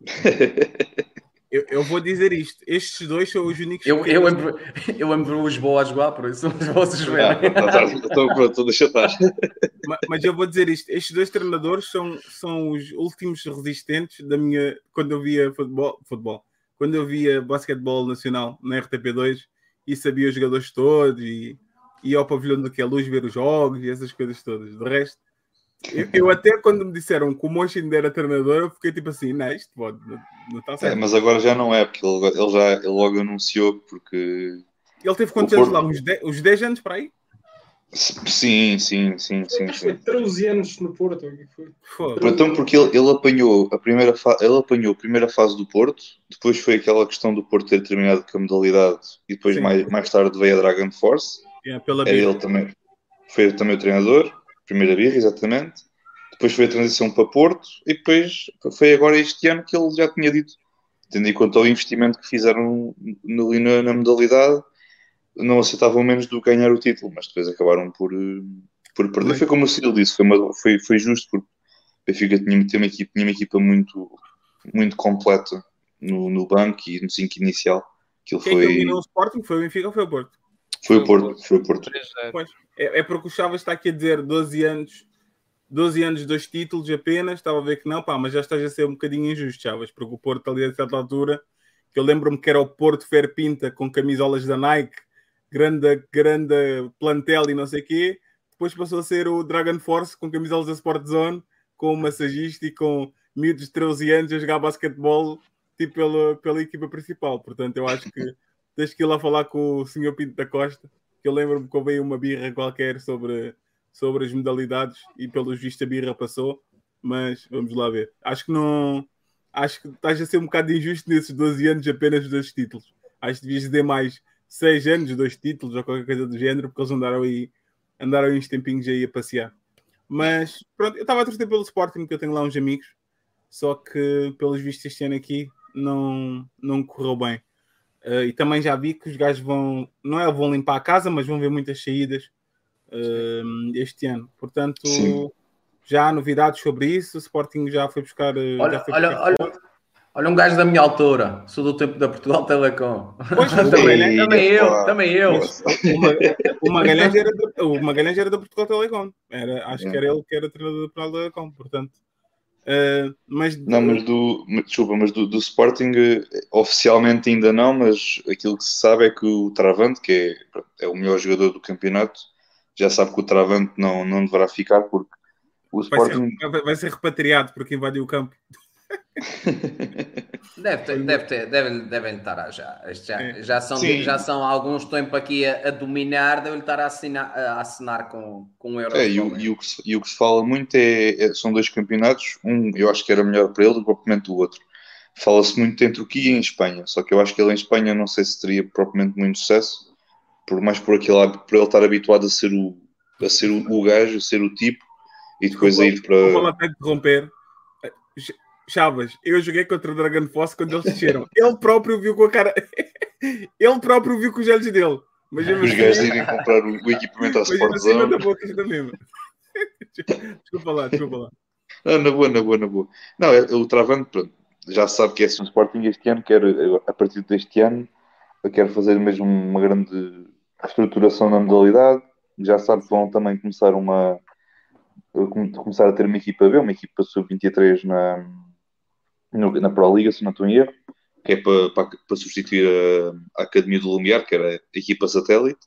Eu, eu vou dizer isto: estes dois são os únicos. Eu, eu lembro, eu lembro o Lisboa a jogar, por isso mas vocês Ah, verem. tá, tá, então pronto, deixa estar. Ma- Mas eu vou dizer isto: estes dois treinadores são, são os últimos resistentes da minha. Quando eu via futebol, futebol quando eu via basquetebol nacional na RTP2 e sabia os jogadores todos e ia ao pavilhão do que é luz ver os jogos e essas coisas todas. De resto, eu, eu até quando me disseram que o Monchi ainda era treinador, eu fiquei tipo assim: não, isto pode, não, não está É, certo. mas agora já não é, porque ele, ele já ele logo anunciou, porque Ele teve quantos anos Porto- lá? Uns 10, uns 10 anos para aí? sim, sim, sim, sim, foi sim. 13 anos no Porto. foi? Foda. Então, porque ele, ele apanhou a primeira fa- ele apanhou a primeira fase do Porto, depois foi aquela questão do Porto ter terminado com a modalidade e depois Sim. mais, mais tarde veio a Dragon Force. É, pela Era vida. ele também, foi também o treinador, primeira birra, exatamente. Depois foi a transição para Porto e depois foi agora este ano que ele já tinha dito, tendo em conta o investimento que fizeram no- na, na modalidade, não aceitavam menos do que ganhar o título, mas depois acabaram por, eh, por perder. Mas- Foi como o Ciro disse, foi, uma- foi, foi justo porque o Benfica tinha, tinha, uma equipa, tinha uma equipa muito, muito completa no, no banco e no 5 inicial. Aquilo Quem é que foi, eliminou o Sporting? Foi o Benfica ou foi o Porto? Foi o Porto. Foi o Porto. 3-0. Pois, é, é porque o Chaves está aqui a dizer 12 anos, 12 anos, dois títulos apenas. Estava a ver que não, pá, mas já estás a ser um bocadinho injusto, Chaves, porque o Porto ali a certa altura, que eu lembro-me que era o Porto Fer Pinta com camisolas da Nike, grande, grande plantel e não sei o quê. Depois passou a ser o Dragon Force com camisolas da Sport Zone, com o massagista e com miúdos de 13 anos a jogar basquetebol tipo pela, pela equipa principal. Portanto, eu acho que tens que ir lá falar com o Sr. Pinto da Costa, que eu lembro-me que houve uma birra qualquer sobre, sobre as modalidades e pelos vistos a birra passou, mas vamos lá ver. Acho que não. Acho que estás a ser um bocado injusto nesses 12 anos apenas dois títulos. Acho que devias ter mais 6 anos, dois títulos ou qualquer coisa do género, porque eles andaram aí, andaram aí uns tempinhos aí a passear. Mas pronto, eu estava a torcer pelo Sporting, porque eu tenho lá uns amigos, só que pelos vistos este ano aqui não, não correu bem. Uh, e também já vi que os gajos vão, não é vão limpar a casa, mas vão ver muitas saídas uh, este ano. Portanto, Sim. Já há novidades sobre isso? O Sporting já foi buscar. eh, Olha, já foi olha, buscar olha, olha um gajo da minha altura, sou do tempo da Portugal Telecom. Pois, também, Magalhães- também eu, também eu. O Ma- O Magalhães era da, o Magalhães era da Portugal Telecom. Era, acho que era ele que era treinador da Portugal Telecom, portanto. Eh, mas, Não, mas do. Desculpa, mas do, do Sporting eh, oficialmente ainda não, mas aquilo que se sabe é que o Travante, que é, é o melhor jogador do campeonato, já sabe que o Travante não, não deverá ficar porque o vai, Sporting. ser, vai ser repatriado porque invadiu o campo. Deve ter, deve ter, devem, devem estar a já. Já, É. já, são, Sim. já são há alguns tempo aqui a, a dominar, devem estar a assinar, a assinar com, com euros. É, e, o, e o que se, e o que se fala muito é, é- são dois campeonatos, um eu acho que era melhor para ele do que propriamente o outro. Fala-se muito em Turquia e em Espanha, só que eu acho que ele em Espanha não sei se teria propriamente muito sucesso, por mais por, aquele, por ele estar habituado a ser o, a ser o, o gajo, a ser o tipo, e depois a ir Vou para. lá até interromper. Ch- Chavas, eu joguei contra o Dragon Force quando eles desceram. Ele próprio viu com a cara. Ele próprio viu com os olhos dele. Mas Os gajos irem comprar o, equipamento à ainda assim. Desculpa lá, desculpa lá. Não, na boa, na boa, na boa. Não, é, o Travante, pronto, já sabe que é assim o Sporting este ano, quer, a partir deste ano, quer fazer mesmo uma grande estruturação na modalidade. Já sabe que vão também começar uma come- começar a ter uma equipa B, uma equipa sub-23 na, no- na Pro Liga, se não estou em erro, que é para, para, para substituir a, a Academia do Lumiar, que era a equipa satélite.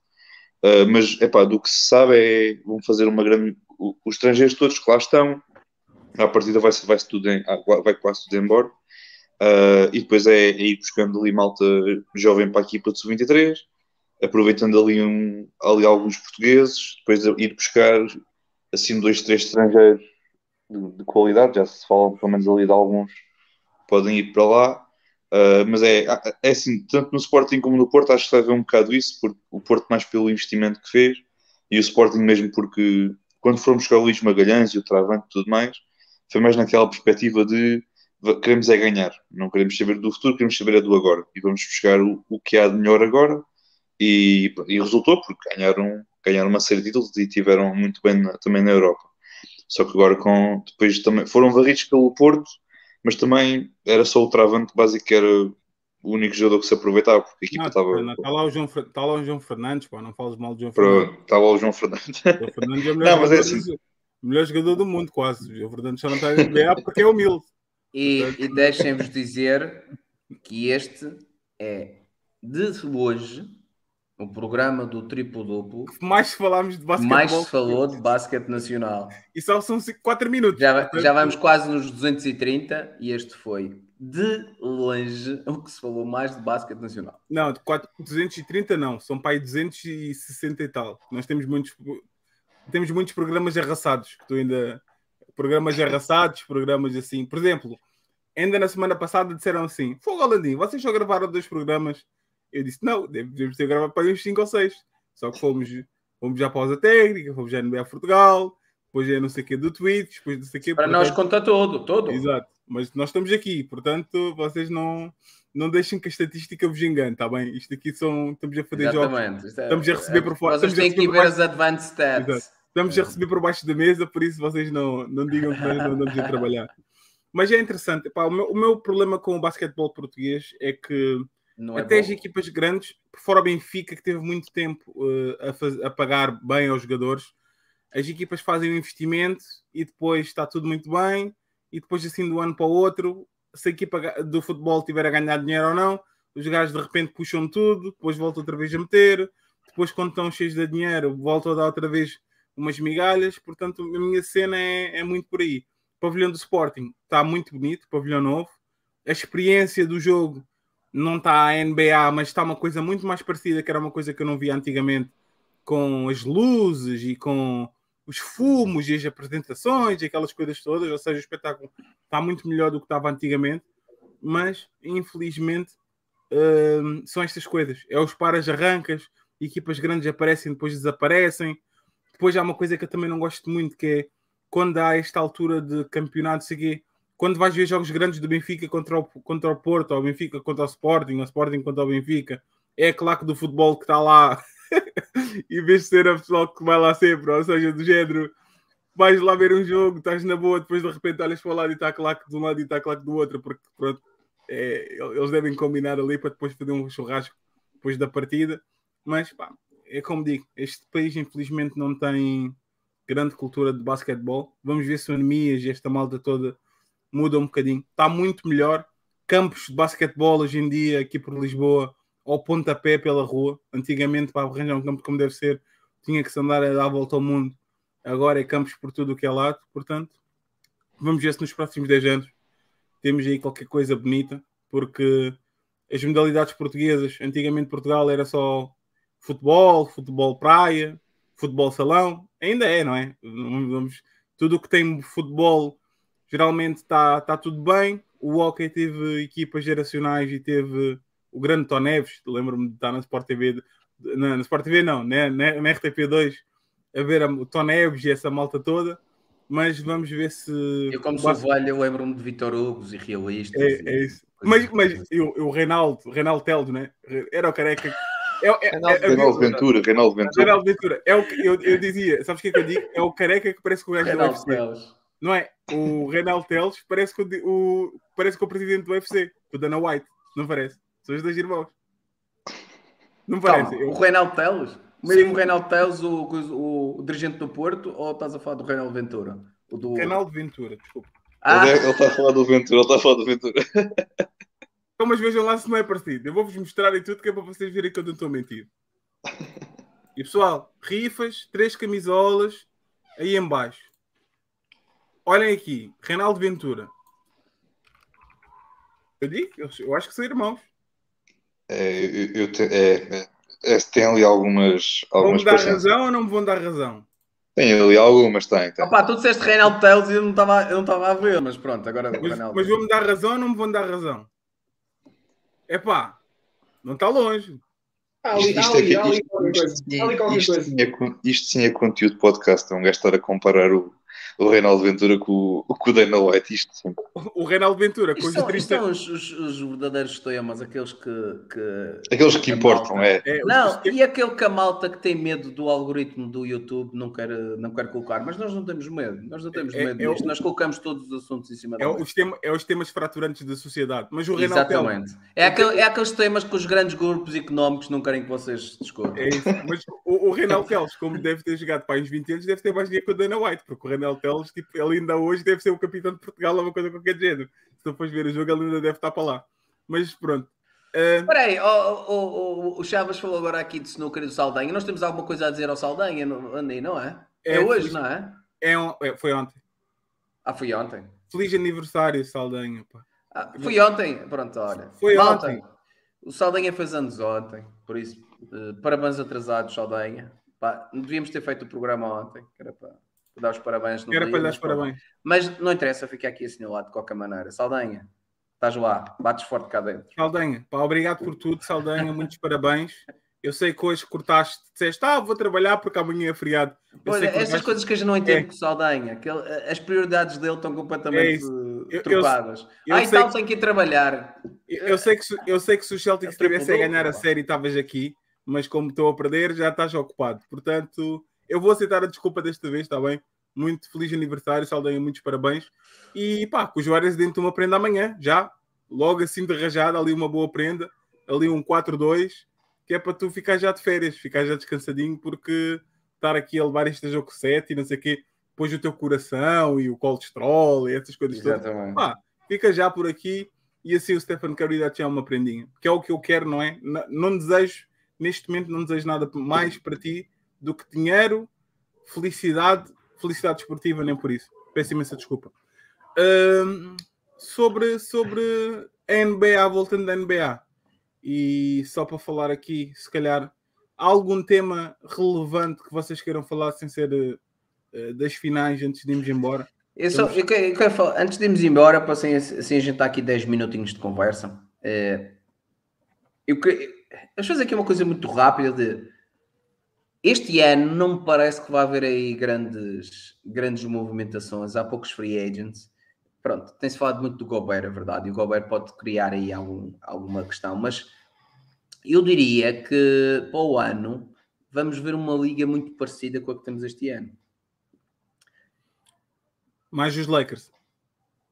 Uh, mas, epá, do que se sabe é vão fazer uma grande... Os estrangeiros todos que lá estão à partida vai, vai, tudo em, ah, vai quase tudo embora. Uh, e depois é, é ir buscando ali malta jovem para a equipa de sub-23, aproveitando ali, um, ali alguns portugueses, depois ir buscar assim dois, três estrangeiros de, de qualidade, já se fala pelo menos ali de alguns podem ir para lá. Uh, mas é, é assim, tanto no Sporting como no Porto, acho que vai haver um bocado isso, porque o Porto mais pelo investimento que fez, e o Sporting mesmo porque quando fomos buscar o Luís Magalhães e o Travante e tudo mais, foi mais naquela perspectiva de queremos é ganhar, não queremos saber do futuro, queremos saber é do agora, e vamos buscar o, o que há de melhor agora, e, e resultou porque ganharam, ganharam uma série de títulos e tiveram muito bem na- também na Europa. Só que agora com, depois também foram varridos pelo Porto, mas também era só o Travante básico que era o único jogador que se aproveitava, porque a equipa Não, estava. Está lá, o João, está lá o João Fernandes, pá, não falas mal do João Fernandes. Estava lá o João Fernandes. O João Fernandes é o melhor, Não, mas é jogador, assim. do- melhor jogador do mundo, quase. O João Fernandes só não está na NBA porque é humilde. E, e deixem-vos dizer que este é de hoje o programa do triplo duplo Mais falámos de que basquetebol. mais se falou de basquete nacional. E só são 4 minutos. Já, já vamos quase nos 230 e este foi de longe o que se falou mais de basquete nacional. Não, de 4, 230 não, são para aí 260 e tal. Nós temos muitos, temos muitos programas arrasados, que tu ainda. Programas arrasados, programas assim. Por exemplo, ainda na semana passada disseram assim: Fogo Landim, vocês só gravaram dois programas. Eu disse: Não, devemos ter gravado para uns 5 ou 6. Só que fomos, fomos já pausa técnica, fomos já no NBA Portugal, depois já não sei o que do Twitch, depois não sei o que. Para nós conta todo, todo. Exato, mas nós estamos aqui, portanto, vocês não, não deixem que a estatística vos engane, está bem? Isto aqui são. Estamos a fazer jogos. Exatamente. Isto é- Estamos a receber por fora. Vocês a têm que ver as advanced stats. Exato. Estamos a receber por baixo da mesa, por isso vocês não, não digam que nós não andamos a trabalhar. Mas é interessante. Pá, o, meu, o meu problema com o basquetebol português é que Não é até as equipas grandes, fora o Benfica, que teve muito tempo eh, a, faz- a pagar bem aos jogadores, as equipas fazem o investimento e depois está tudo muito bem, e depois assim de um ano para o outro, se a equipa do futebol tiver a ganhar dinheiro ou não, os gajos de repente puxam tudo, depois voltam outra vez a meter, depois quando estão cheios de dinheiro, voltam a dar outra vez umas migalhas, portanto a minha cena é, é muito por aí. O pavilhão do Sporting está muito bonito, pavilhão novo, a experiência do jogo não está a NBA, mas está uma coisa muito mais parecida, que era uma coisa que eu não via antigamente, com as luzes e com os fumos e as apresentações e aquelas coisas todas, ou seja, o espetáculo está muito melhor do que estava antigamente, mas infelizmente hum, são estas coisas. É os paras arrancas, equipas grandes aparecem, depois desaparecem. Depois há uma coisa que eu também não gosto muito, que é quando há esta altura de campeonato, quê, quando vais ver jogos grandes do Benfica contra o, contra o Porto, ou Benfica contra o Sporting, ou Sporting contra o Benfica, é a claque do futebol que está lá, vez de ser a pessoal que vai lá sempre, ou seja, do género, vais lá ver um jogo, estás na boa, depois de repente olhas para o lado e está claque de um lado e está claque do outro, porque pronto, é, eles devem combinar ali para depois fazer um churrasco depois da partida. Mas pá, é como digo, este país infelizmente não tem grande cultura de basquetebol. Vamos ver se o Anemias e esta malta toda muda um bocadinho. Está muito melhor. Campos de basquetebol hoje em dia aqui por Lisboa ao pontapé pela rua. Antigamente, para arranjar um campo como deve ser, tinha que se andar a dar a volta ao mundo. Agora é campos por tudo o que é lado. Portanto, vamos ver se nos próximos 10 anos temos aí qualquer coisa bonita, porque as modalidades portuguesas, antigamente Portugal era só futebol, futebol praia, futebol salão, ainda é, não é? Vamos, tudo o que tem futebol geralmente está tá tudo bem. O hockey teve equipas geracionais e teve o grande Toneves, lembro-me de estar na Sport TV, na, na Sport TV não, né, na, na RTP2, a ver a, o Toneves e essa malta toda, mas vamos ver se... Eu como sou velho, eu lembro-me de Vitor Hugo e realistas. É, é isso. Mas, mas o, o Reinaldo, o Reinaldo Teldo, né? Era o careca é, é, é, Reinaldo Ventura, Reinaldo Ventura. Reinaldo Ventura. É o que eu, eu dizia, sabes o que é que eu digo? É o careca que parece com o gajo do UFC. Teles. Não é? O Reinaldo Teles parece com o, o, parece com o presidente do UFC, o Dana White. Não parece? São os dois irmãos. Não parece? Calma, eu... O Reinaldo Teles? O mesmo Reinaldo Teles, o, o, o, dirigente do Porto, ou estás a falar do Reinaldo Ventura? O do... Reinaldo Ventura, desculpa. Ah. Ele está a falar do Ventura, ele está a falar do Ventura. Então, mas vejam lá se não é parecido. Eu vou-vos mostrar e tudo que é para vocês verem que eu não estou a mentir. E pessoal, rifas, três camisolas aí em baixo. Olhem aqui, Reinaldo Ventura. Eu digo, eu, acho que são irmãos. É, eu, eu te, é, é, é tem ali algumas. algumas vão-me dar razão ou não me vão dar razão? Tem ali algumas, tem. tem. Opa, tu disseste Reinaldo Teles e eu não estava a ver, mas pronto, agora mas, Reinaldo. Mas vão-me dar razão ou não me vão dar razão? Epá, não está longe. Isto sim é conteúdo de podcast. É um gajo estar a comparar o, o Reinaldo Ventura com, com o Dana White. Isto sempre. O Reinaldo Ventura com os são, 30... são os, os, os, verdadeiros temas, aqueles que. que aqueles que importam, é. é. Não, e aquele que a malta que tem medo do algoritmo do YouTube não quer, não quer colocar, mas nós não temos medo, nós não temos é, medo é, disto, é nós colocamos todos os assuntos em cima é da os tema, É os temas fraturantes da sociedade, mas o Reinaldo. Exatamente. É, aquele, é aqueles temas que os grandes grupos económicos não querem que vocês discutam. É isso, mas o, o Reinaldo Teles, como deve ter jogado para os 20 anos, deve ter mais dinheiro que o Dana White, porque o Reinaldo Tipo, ele ainda hoje deve ser o capitão de Portugal ou uma coisa qualquer género. Se tu fores ver o jogo, ele ainda deve estar para lá. Mas pronto. Uh... Espera aí, oh, oh, oh, o Chaves falou agora aqui de snooker e do Saldanha. Nós temos alguma coisa a dizer ao Saldanha, Andei, não é? É, é hoje, não é? É, um, é, foi ontem. Ah, foi ontem. Feliz aniversário, Saldanha. Ah, foi ontem, pronto, olha. Foi Malta, ontem. O Saldanha fez anos ontem, por isso, uh, parabéns atrasados, Saldanha. Pá, devíamos ter feito o programa ontem, que era para dar os parabéns. No Era dia, para lhe dar os parabéns. Mas não interessa, fica aqui assinalado de qualquer maneira. Saldanha, estás lá, bates forte cá dentro. Saldanha, pá, obrigado por tudo, Saldanha, muitos parabéns. Eu sei que hoje cortaste, disseste, ah, vou trabalhar porque amanhã é feriado. Olha, essas coisas que a gente não entende é. com o Saldanha, que ele, as prioridades dele estão completamente é trocadas. Ah, então tem que ir trabalhar. Eu, eu, sei que, eu sei que se o Celtic estivesse a ganhar a série, estavas aqui, mas como estou a perder, já estás ocupado. Portanto, eu vou aceitar a desculpa desta vez, está bem? Muito feliz aniversário, Saldanha, muitos parabéns. E pá, com o Juarez dentro de uma prenda amanhã, já. Logo assim de rajada, ali uma boa prenda. Ali um 4-2, que é para tu ficar já de férias, ficar já descansadinho, porque estar aqui a levar este jogo 7 e não sei o quê, depois o teu coração e o colesterol e essas coisas Exatamente. todas. Pá, fica já por aqui e assim o Stefano Curry dá-te já uma prendinha. Que é o que eu quero, não é? Não, não desejo, neste momento, não desejo nada mais para ti do que dinheiro, felicidade, felicidade esportiva, nem por isso. Peço imensa desculpa. Sobre, sobre a NBA, voltando da NBA, e só para falar aqui, se calhar, algum tema relevante que vocês queiram falar sem ser uh, das finais antes de irmos embora? Eu só, eu quero, eu quero falar, antes de irmos embora, para assim, assim a gente está aqui 10 minutinhos de conversa, é, eu, eu, eu fazer aqui uma coisa muito rápida de este ano não me parece que vai haver aí grandes, grandes movimentações. Há poucos free agents. Pronto, tem-se falado muito do Gobert, é verdade. E o Gobert pode criar aí algum, alguma questão. Mas eu diria que para o ano vamos ver uma liga muito parecida com a que temos este ano. Mais os Lakers.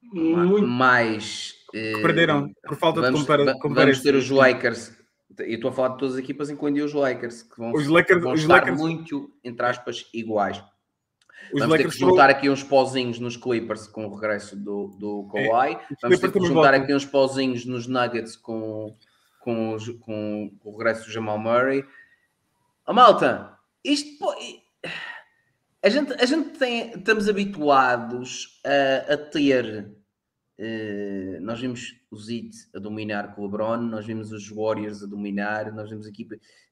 Muito. mais. eh, Perderam por falta de vamos, compara va- vamos comparação. ter os Lakers. Eu estou a falar de todas as equipas, incluindo os Lakers, que vão, Os Lakers- vão estar Lakers- muito, entre aspas, iguais. Os vamos ter Lakers que foram- juntar aqui uns pozinhos nos Clippers com o regresso do, do Kawhi. vamos Clippers ter que juntar voltam. aqui uns pozinhos nos Nuggets com, com, os- com o regresso do Jamal Murray. A malta, isto a gente, a gente tem, estamos habituados a, a ter. Eh, nós vimos os Heat a dominar com o LeBron, nós vimos os Warriors a dominar, nós vimos aqui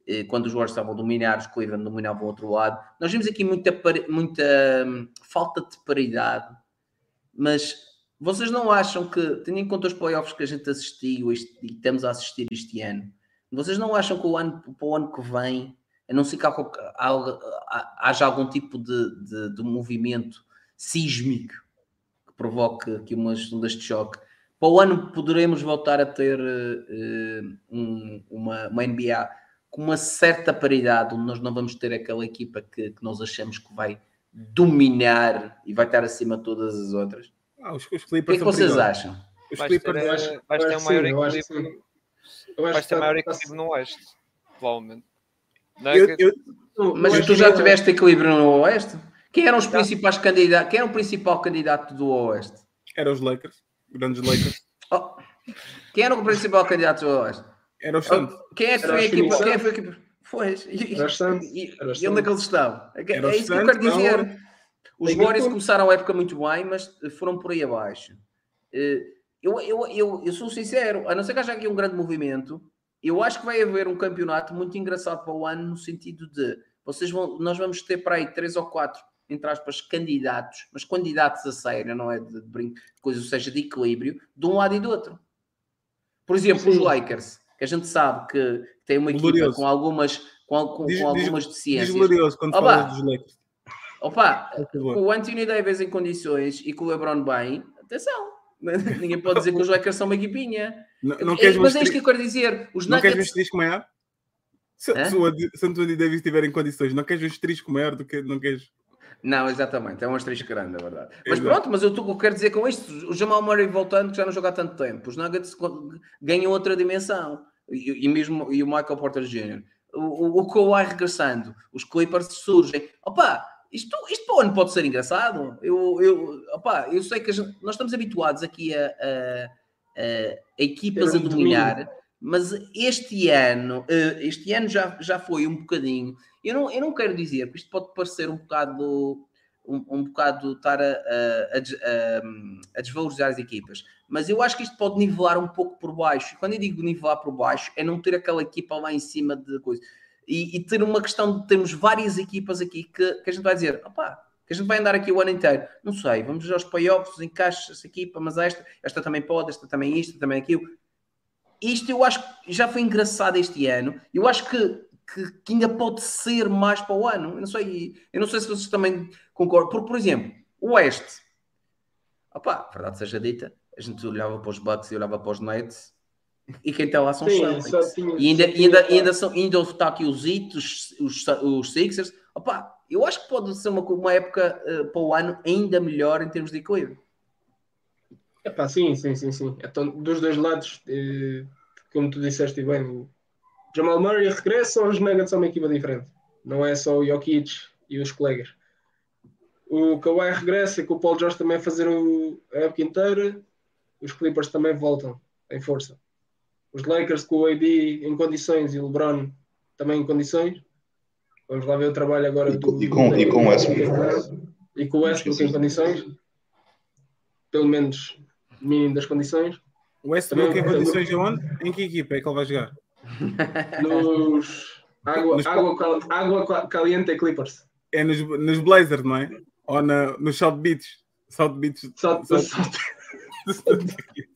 eh, quando os Warriors estavam a dominar, os Cleveland dominavam o outro lado. Nós vimos aqui muita, muita hum, falta de paridade, mas vocês não acham que, tendo em conta os playoffs que a gente assistiu este- e estamos a assistir este ano, vocês não acham que o ano, para o ano que vem, a não ser que haja algum tipo de, de- de movimento sísmico que provoque aqui umas ondas de choque, para o ano poderemos voltar a ter eh, eh, um- uma, uma NBA com uma certa paridade, onde nós não vamos ter aquela equipa que, que nós achamos que vai dominar e vai estar acima de todas as outras. Ah, os, os O que é Clippers que vocês perigosos. acham? Os Vais ter, Clippers, eu acho- eh, vais ter um maior que que equilíbrio. Vais ter que maior equilíbrio no Oeste, provavelmente. eu, eu Mas tu que já tiveste equilíbrio no Oeste? Quem eram os principais candidatos? Quem era o principal candidato do Oeste? era os Lakers, grandes Lakers. Oh, Quem era o principal candidato do Oeste? Era os Santos. Quem é que Era foi a equipa? Quem foi a equipa? Foi. E, Era e, e onde é que eles estão? É, é isso que eu quero dizer. Os Warriors começaram a época muito bem, mas foram por aí abaixo. Eh, Eu, eu, eu, eu sou sincero, a não ser que haja aqui um grande movimento, eu acho que vai haver um campeonato muito engraçado para o ano, no sentido de vocês vão, nós vamos ter para aí três ou quatro, entre aspas, candidatos, mas candidatos a sério, não é de, brinco, coisa, ou seja, de equilíbrio, de um lado e do outro. Por exemplo, os Sim. Lakers, que a gente sabe que tem uma equipa Glorioso. com algumas, com, com, Diz- com diz- algumas Diz deficiências. glorioso quando falas dos Lakers. Opa, o Anthony Davis em condições e com o LeBron bem, atenção. Ninguém pode dizer que os Lakers são uma equipinha. Não, não É, mas é isto que eu quero dizer. Os não queres um Nuggets. asterisco maior? Se, se o se Anthony Davis estiver em condições, não queres um asterisco maior do que não queres. Não, exatamente. É um asterisco grande, é verdade. Mas Exato. pronto, mas eu, eu quero dizer com isto: o Jamal Murray voltando, que já não joga há tanto tempo. Os Nuggets ganham outra dimensão. E, e mesmo e o Michael Porter Jr. O, o, o Kawhi regressando. Os Clippers surgem. Opa! Isto, isto para o ano pode ser engraçado. Eu, eu, opa, eu sei que gente- nós estamos habituados aqui a, a- a- a equipas a dominar, mas este ano, eh, este ano já, já foi um bocadinho. Eu não, eu não quero dizer, porque isto pode parecer um bocado um, um bocado estar a, a- a a desvalorizar as equipas, mas eu acho que isto pode nivelar um pouco por baixo. E quando eu digo nivelar por baixo, é não ter aquela equipa lá em cima de coisa e, e ter uma questão de termos várias equipas aqui que, que a gente vai dizer, opá, que a gente vai andar aqui o ano inteiro. Não sei, vamos aos playoffs, encaixa essa equipa, mas esta, esta também pode, esta também isto, também aquilo. Isto eu acho que já foi engraçado este ano. Eu acho que, que, que ainda pode ser mais para o ano. Eu não sei, eu não sei se vocês também concordam. Por, por exemplo, o Oeste. Opá, verdade seja dita, a gente olhava para os Bucks e olhava para os Nets e quem está lá são os Celtics. tinha- E ainda, ainda, tinha- ainda, são, ainda está aqui os Heat, os, os, os Sixers. Opa, eu acho que pode ser uma, uma época eh, para o ano ainda melhor em termos de equilíbrio. Epá, sim, sim, sim, sim. Então, dos dois lados, eh, como tu disseste bem, o Jamal Murray regressa, os Nuggets são uma equipa diferente. Não é só o Jokic e os colegas. O Kawhi regressa, com o Paul George também a fazer o, a época inteira. Os Clippers também voltam em força. Os Lakers com o AD em condições e o LeBron também em condições. Vamos lá ver o trabalho agora E do. com- e com- e com o Westbrook. E com o Westbrook em condições. Pelo menos mínimo das condições. O Westbrook em Também- condições de onde? Em que equipa é que ele vai jogar? Nos água, Nos- água, cal- água ca- caliente é Clippers. É nos, nos Blazers, não é? Ou na, no South Beach? South Beach. Só, South- só-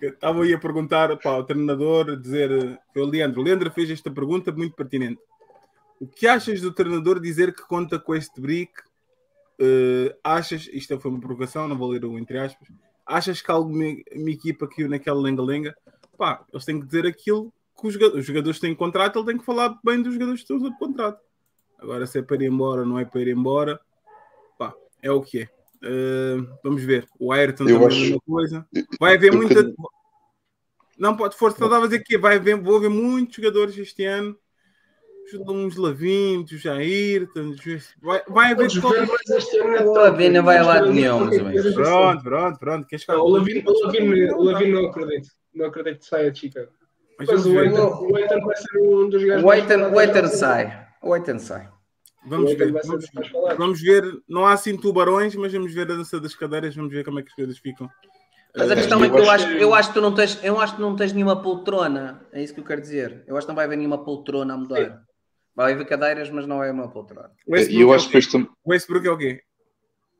Estava aí a perguntar para o treinador, dizer que o Leandro. O Leandro fez esta pergunta muito pertinente. O que achas do treinador dizer que conta com este brick? Eh, achas, isto foi uma provocação, não vou ler o entre aspas. Achas que alguma uma equipa caiu naquela lenga-lenga? Pá, eles têm que dizer aquilo que os jogadores, os jogadores têm contrato, ele tem que falar bem dos jogadores que estão sob contrato. Agora, se é para ir embora, não é para ir embora, pá, é o que é. Uh, vamos ver. O Ayrton Eu também acho- é a mesma coisa. Vai haver muita. Não pode força, só estava a dizer que vai haver, vou haver muitos jogadores este ano. Uns Lavinos, os Ayrton, os- vai, vai haver. Ver, é O top. Lavin não vai lá de nenhum, Qualquer Pronto, pronto, pronto. Queres ficar- Não, o Lavin, o Lavin, o Lavin não acredito. Não acredito que saia de Chicago. Mas o ver. Aiton vai ser um dos gajos O falados. sai. O Aiton sai. Vamos ver. Vamos, ver. Não há assim tubarões, mas vamos ver a dança das cadeiras. Vamos ver como é que as coisas ficam. Mas a Eh, questão é que eu acho acho, eu acho que tu não tens, eu acho que não tens nenhuma poltrona. É isso que eu quero dizer. Eu acho que não vai haver nenhuma poltrona a mudar. Vai haver cadeiras, mas não é uma poltrona. o E Westbrook eu é acho o que tam- O Westbrook é o quê?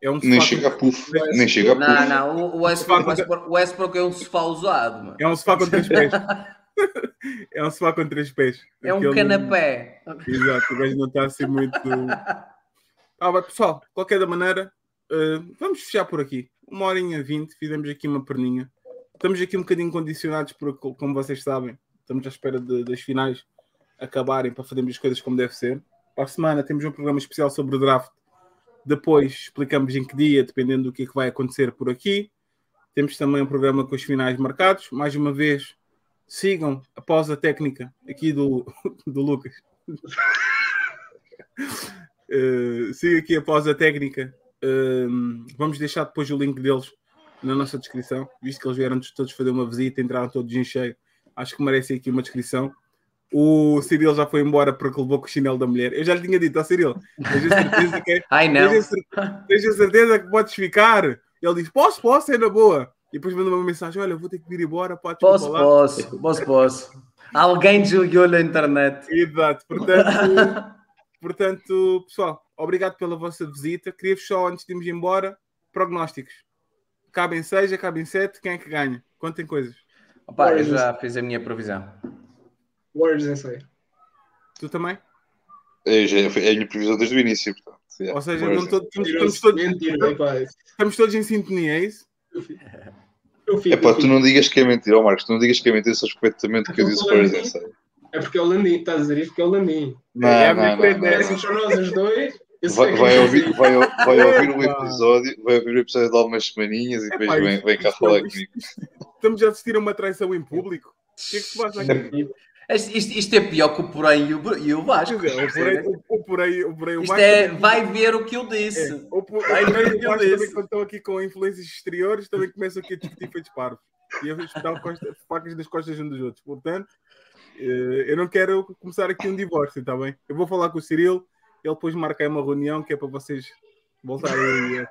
É um nem sofá chega a puff, nem chega a Não, puff. não. O, o Westbrook, o Westbrook- o Westbrook é um sofá usado, mano. É um sofá com três pés. é um sofá com três pés. É um Aquele- canapé. Exato, o gajo não está assim muito. Ah, mas, pessoal, de qualquer da maneira, eh, vamos fechar por aqui. Uma horinha e vinte, fizemos aqui uma perninha. Estamos aqui um bocadinho condicionados, porque, como vocês sabem, estamos à espera de- das finais acabarem para fazermos as coisas como deve ser. Para a semana temos um programa especial sobre o draft. Depois explicamos em que dia, dependendo do que é que vai acontecer por aqui. Temos também um programa com os finais marcados. Mais uma vez, sigam a pausa técnica aqui do, do Lucas. Uh, siga aqui a pausa técnica. Um, vamos deixar depois o link deles na nossa descrição, visto que eles vieram todos fazer uma visita, entraram todos em cheio. Acho que merece aqui uma descrição. O Cirilo já foi embora porque levou com o chinelo da mulher. Eu já lhe tinha dito, ó Cirilo, tens a certeza que, é- Ai não. tens a certeza que podes ficar? Ele disse, posso, posso, é na boa. E depois mandou uma mensagem, olha, vou ter que ir embora, podes Posso, falar. posso, posso, posso. Alguém desligou na internet. Exato, portanto, portanto, pessoal, obrigado pela vossa visita. Queria-vos só, antes de irmos embora, prognósticos. Cabem seis, cabem sete, quem é que ganha? Contem coisas. Opa, eu já fiz a minha previsão. Warriors em sei. Tu também? É, já é a minha previsão desde o início, portanto. yeah. Ou seja, não tô- estamos, estamos Mentira, todos, estamos todos em sintonia, é isso? Eu fico. Eu fico, Epá, eu tu não digas que é mentira, ó Marcos, tu não digas que é mentira, sabes perfeitamente que eu disse para eles. É porque é o Landim, estás a dizer isto porque é o Landim. Não, É a não, não, não, é não. São nós os dois. Vai, vai é ouvir, vai, vai ouvir o episódio, vai ouvir o episódio de algumas semaninhas e depois Epá, vem, vem cá falar comigo. Estamos a assistir a uma traição em público. O que é que se passa aqui? Isto, isto- é pior que o porém e o, e o Vasco. O porém, o, o porém, o porém, o Isto Vasco é, vai ver o que eu disse. É, o, Vai o porém ver o que eu disse. quando estão aqui com influências exteriores também começam aqui a discutir feitos parvos. E a espetar facas nas costas uns dos outros. Portanto, eh, eu não quero começar aqui um divórcio, está bem? Eu vou falar com o Cirilo, ele depois marca aí uma reunião que é para vocês voltarem aí. a-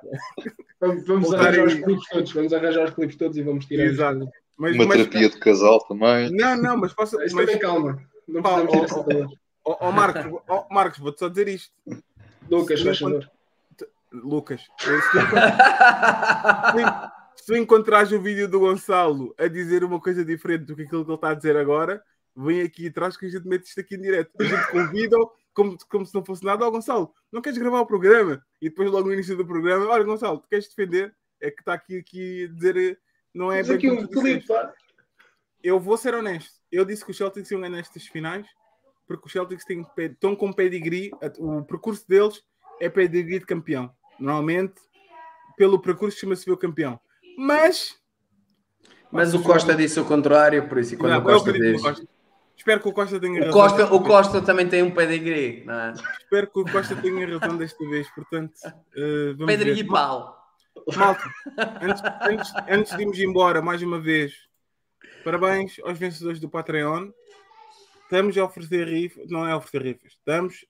Vamos, vamos Voltarem- arranjar os clipes todos. Vamos arranjar os clipes todos e vamos tirar. Exato. Mas, Uma mas- terapia de casal também. Não, não, mas posso. Mas, também calma. Não Pá, ó, ó, Marcos, ó, Marcos, vou-te só dizer isto. Lucas, faz não favor. Lucas, se tu, encontrares o vídeo do Gonçalo a dizer uma coisa diferente do que aquilo que ele está a dizer agora, vem aqui atrás que a gente mete isto aqui em direto. A gente convida como, como se não fosse nada. Ó Gonçalo, não queres gravar o programa? E depois logo no início do programa, olha Gonçalo, tu queres defender? É que está aqui, aqui a dizer, não é bem aqui um clipe. Eu vou ser honesto. Eu disse que os Celtics iam ganhar estas finais porque os Celtics têm, estão com pedigree. O percurso deles é pedigree de campeão. Normalmente, pelo percurso, chama-se ver o campeão. Mas. Mas o Costa disse o contrário, por isso. e Quando Não, o Costa diz. no Costa. Espero que o Costa tenha O razão. Costa, desta o. Costa também tem um pedigree, não é? Espero que o Costa tenha razão desta vez. Portanto, vamos Pedigree ver. pau. Malta, antes, antes, antes de irmos embora, mais uma vez, parabéns aos vencedores do Patreon. Estamos a oferecer rifas, não é oferecer rifas, estamos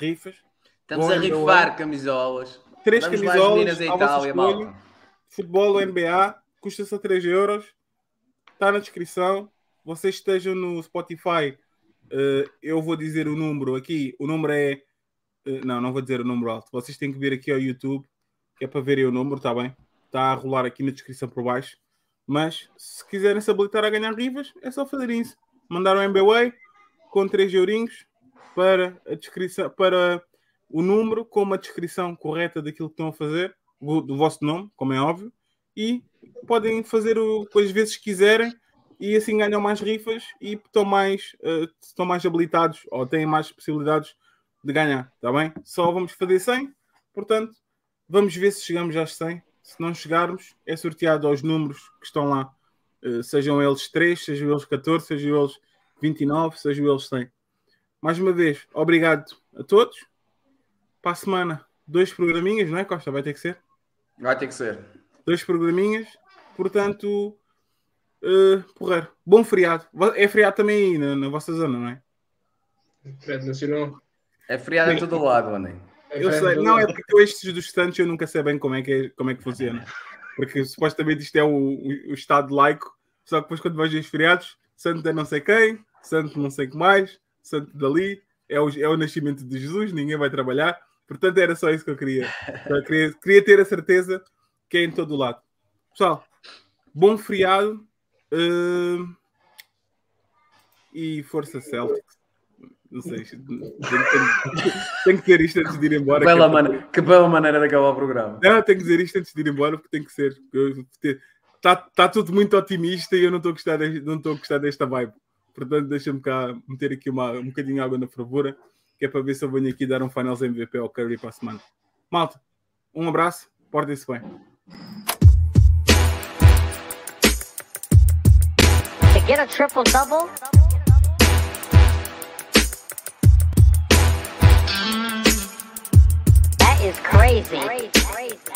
rifas. Estamos a rifar camisolas. Três Vamos lá, camisolas vossa Itália, escolha. Futebol ou NBA, custa só 3 euros. Está na descrição. Vocês estejam no Spotify, eh, eu vou dizer o número aqui. O número é. eh, não, não vou dizer o número alto. Vocês têm que vir aqui ao YouTube, que é para verem o número, está bem? Está a rolar aqui na descrição por baixo. Mas se quiserem se habilitar a ganhar rivas, é só fazerem isso. Mandar um MBWay com 3 eurinhos para a descrição, para o número com uma descrição correta daquilo que estão a fazer, do, vosso nome, como é óbvio, e podem fazer o que às vezes quiserem e assim ganham mais rifas e estão mais, eh, estão mais habilitados ou têm mais possibilidades de ganhar, está bem? Só vamos fazer 100, portanto, Vamos ver se chegamos às 100. Se não chegarmos, é sorteado aos números que estão lá. Eh, sejam eles 3, sejam eles 14, sejam eles 29, sejam eles 100. Mais uma vez, obrigado a todos. Para a semana, dois programinhas, não é, Costa? Vai ter que ser? Vai ter que ser. Dois programinhas. Portanto, uh, porreiro. Bom feriado. É feriado também aí na, na vossa zona, não é? Fred Nacional. É feriado em todo o lado, André. Eu sei, não, é porque estes dos Santos eu nunca sei bem como é que, é, como é que funciona. Porque supostamente isto é o, o, o Estado laico, só que depois quando vais aos feriados, Santo é não sei quem, Santo não sei o que mais, Santo dali, é o, é o nascimento de Jesus, ninguém vai trabalhar. Portanto, era só isso que eu queria. Eu queria, queria ter a certeza que é em todo o lado. Pessoal, bom feriado uh, e força Celtics. Não sei, tenho, tenho, tenho, que dizer isto antes de ir embora. Que bela, que, man... que bela maneira de acabar o programa. Não, tenho que dizer isto antes de ir embora porque tem que ser. Está tá tudo muito otimista e eu não estou a gostar, de, não estou a gostar desta vibe. Portanto, deixa-me cá meter aqui uma, um bocadinho de água na fervura, que é para ver se eu venho aqui dar um Finals MVP ao Curry para a semana. Malta, um abraço, portem-se bem. To get a triple double. is crazy. crazy, crazy.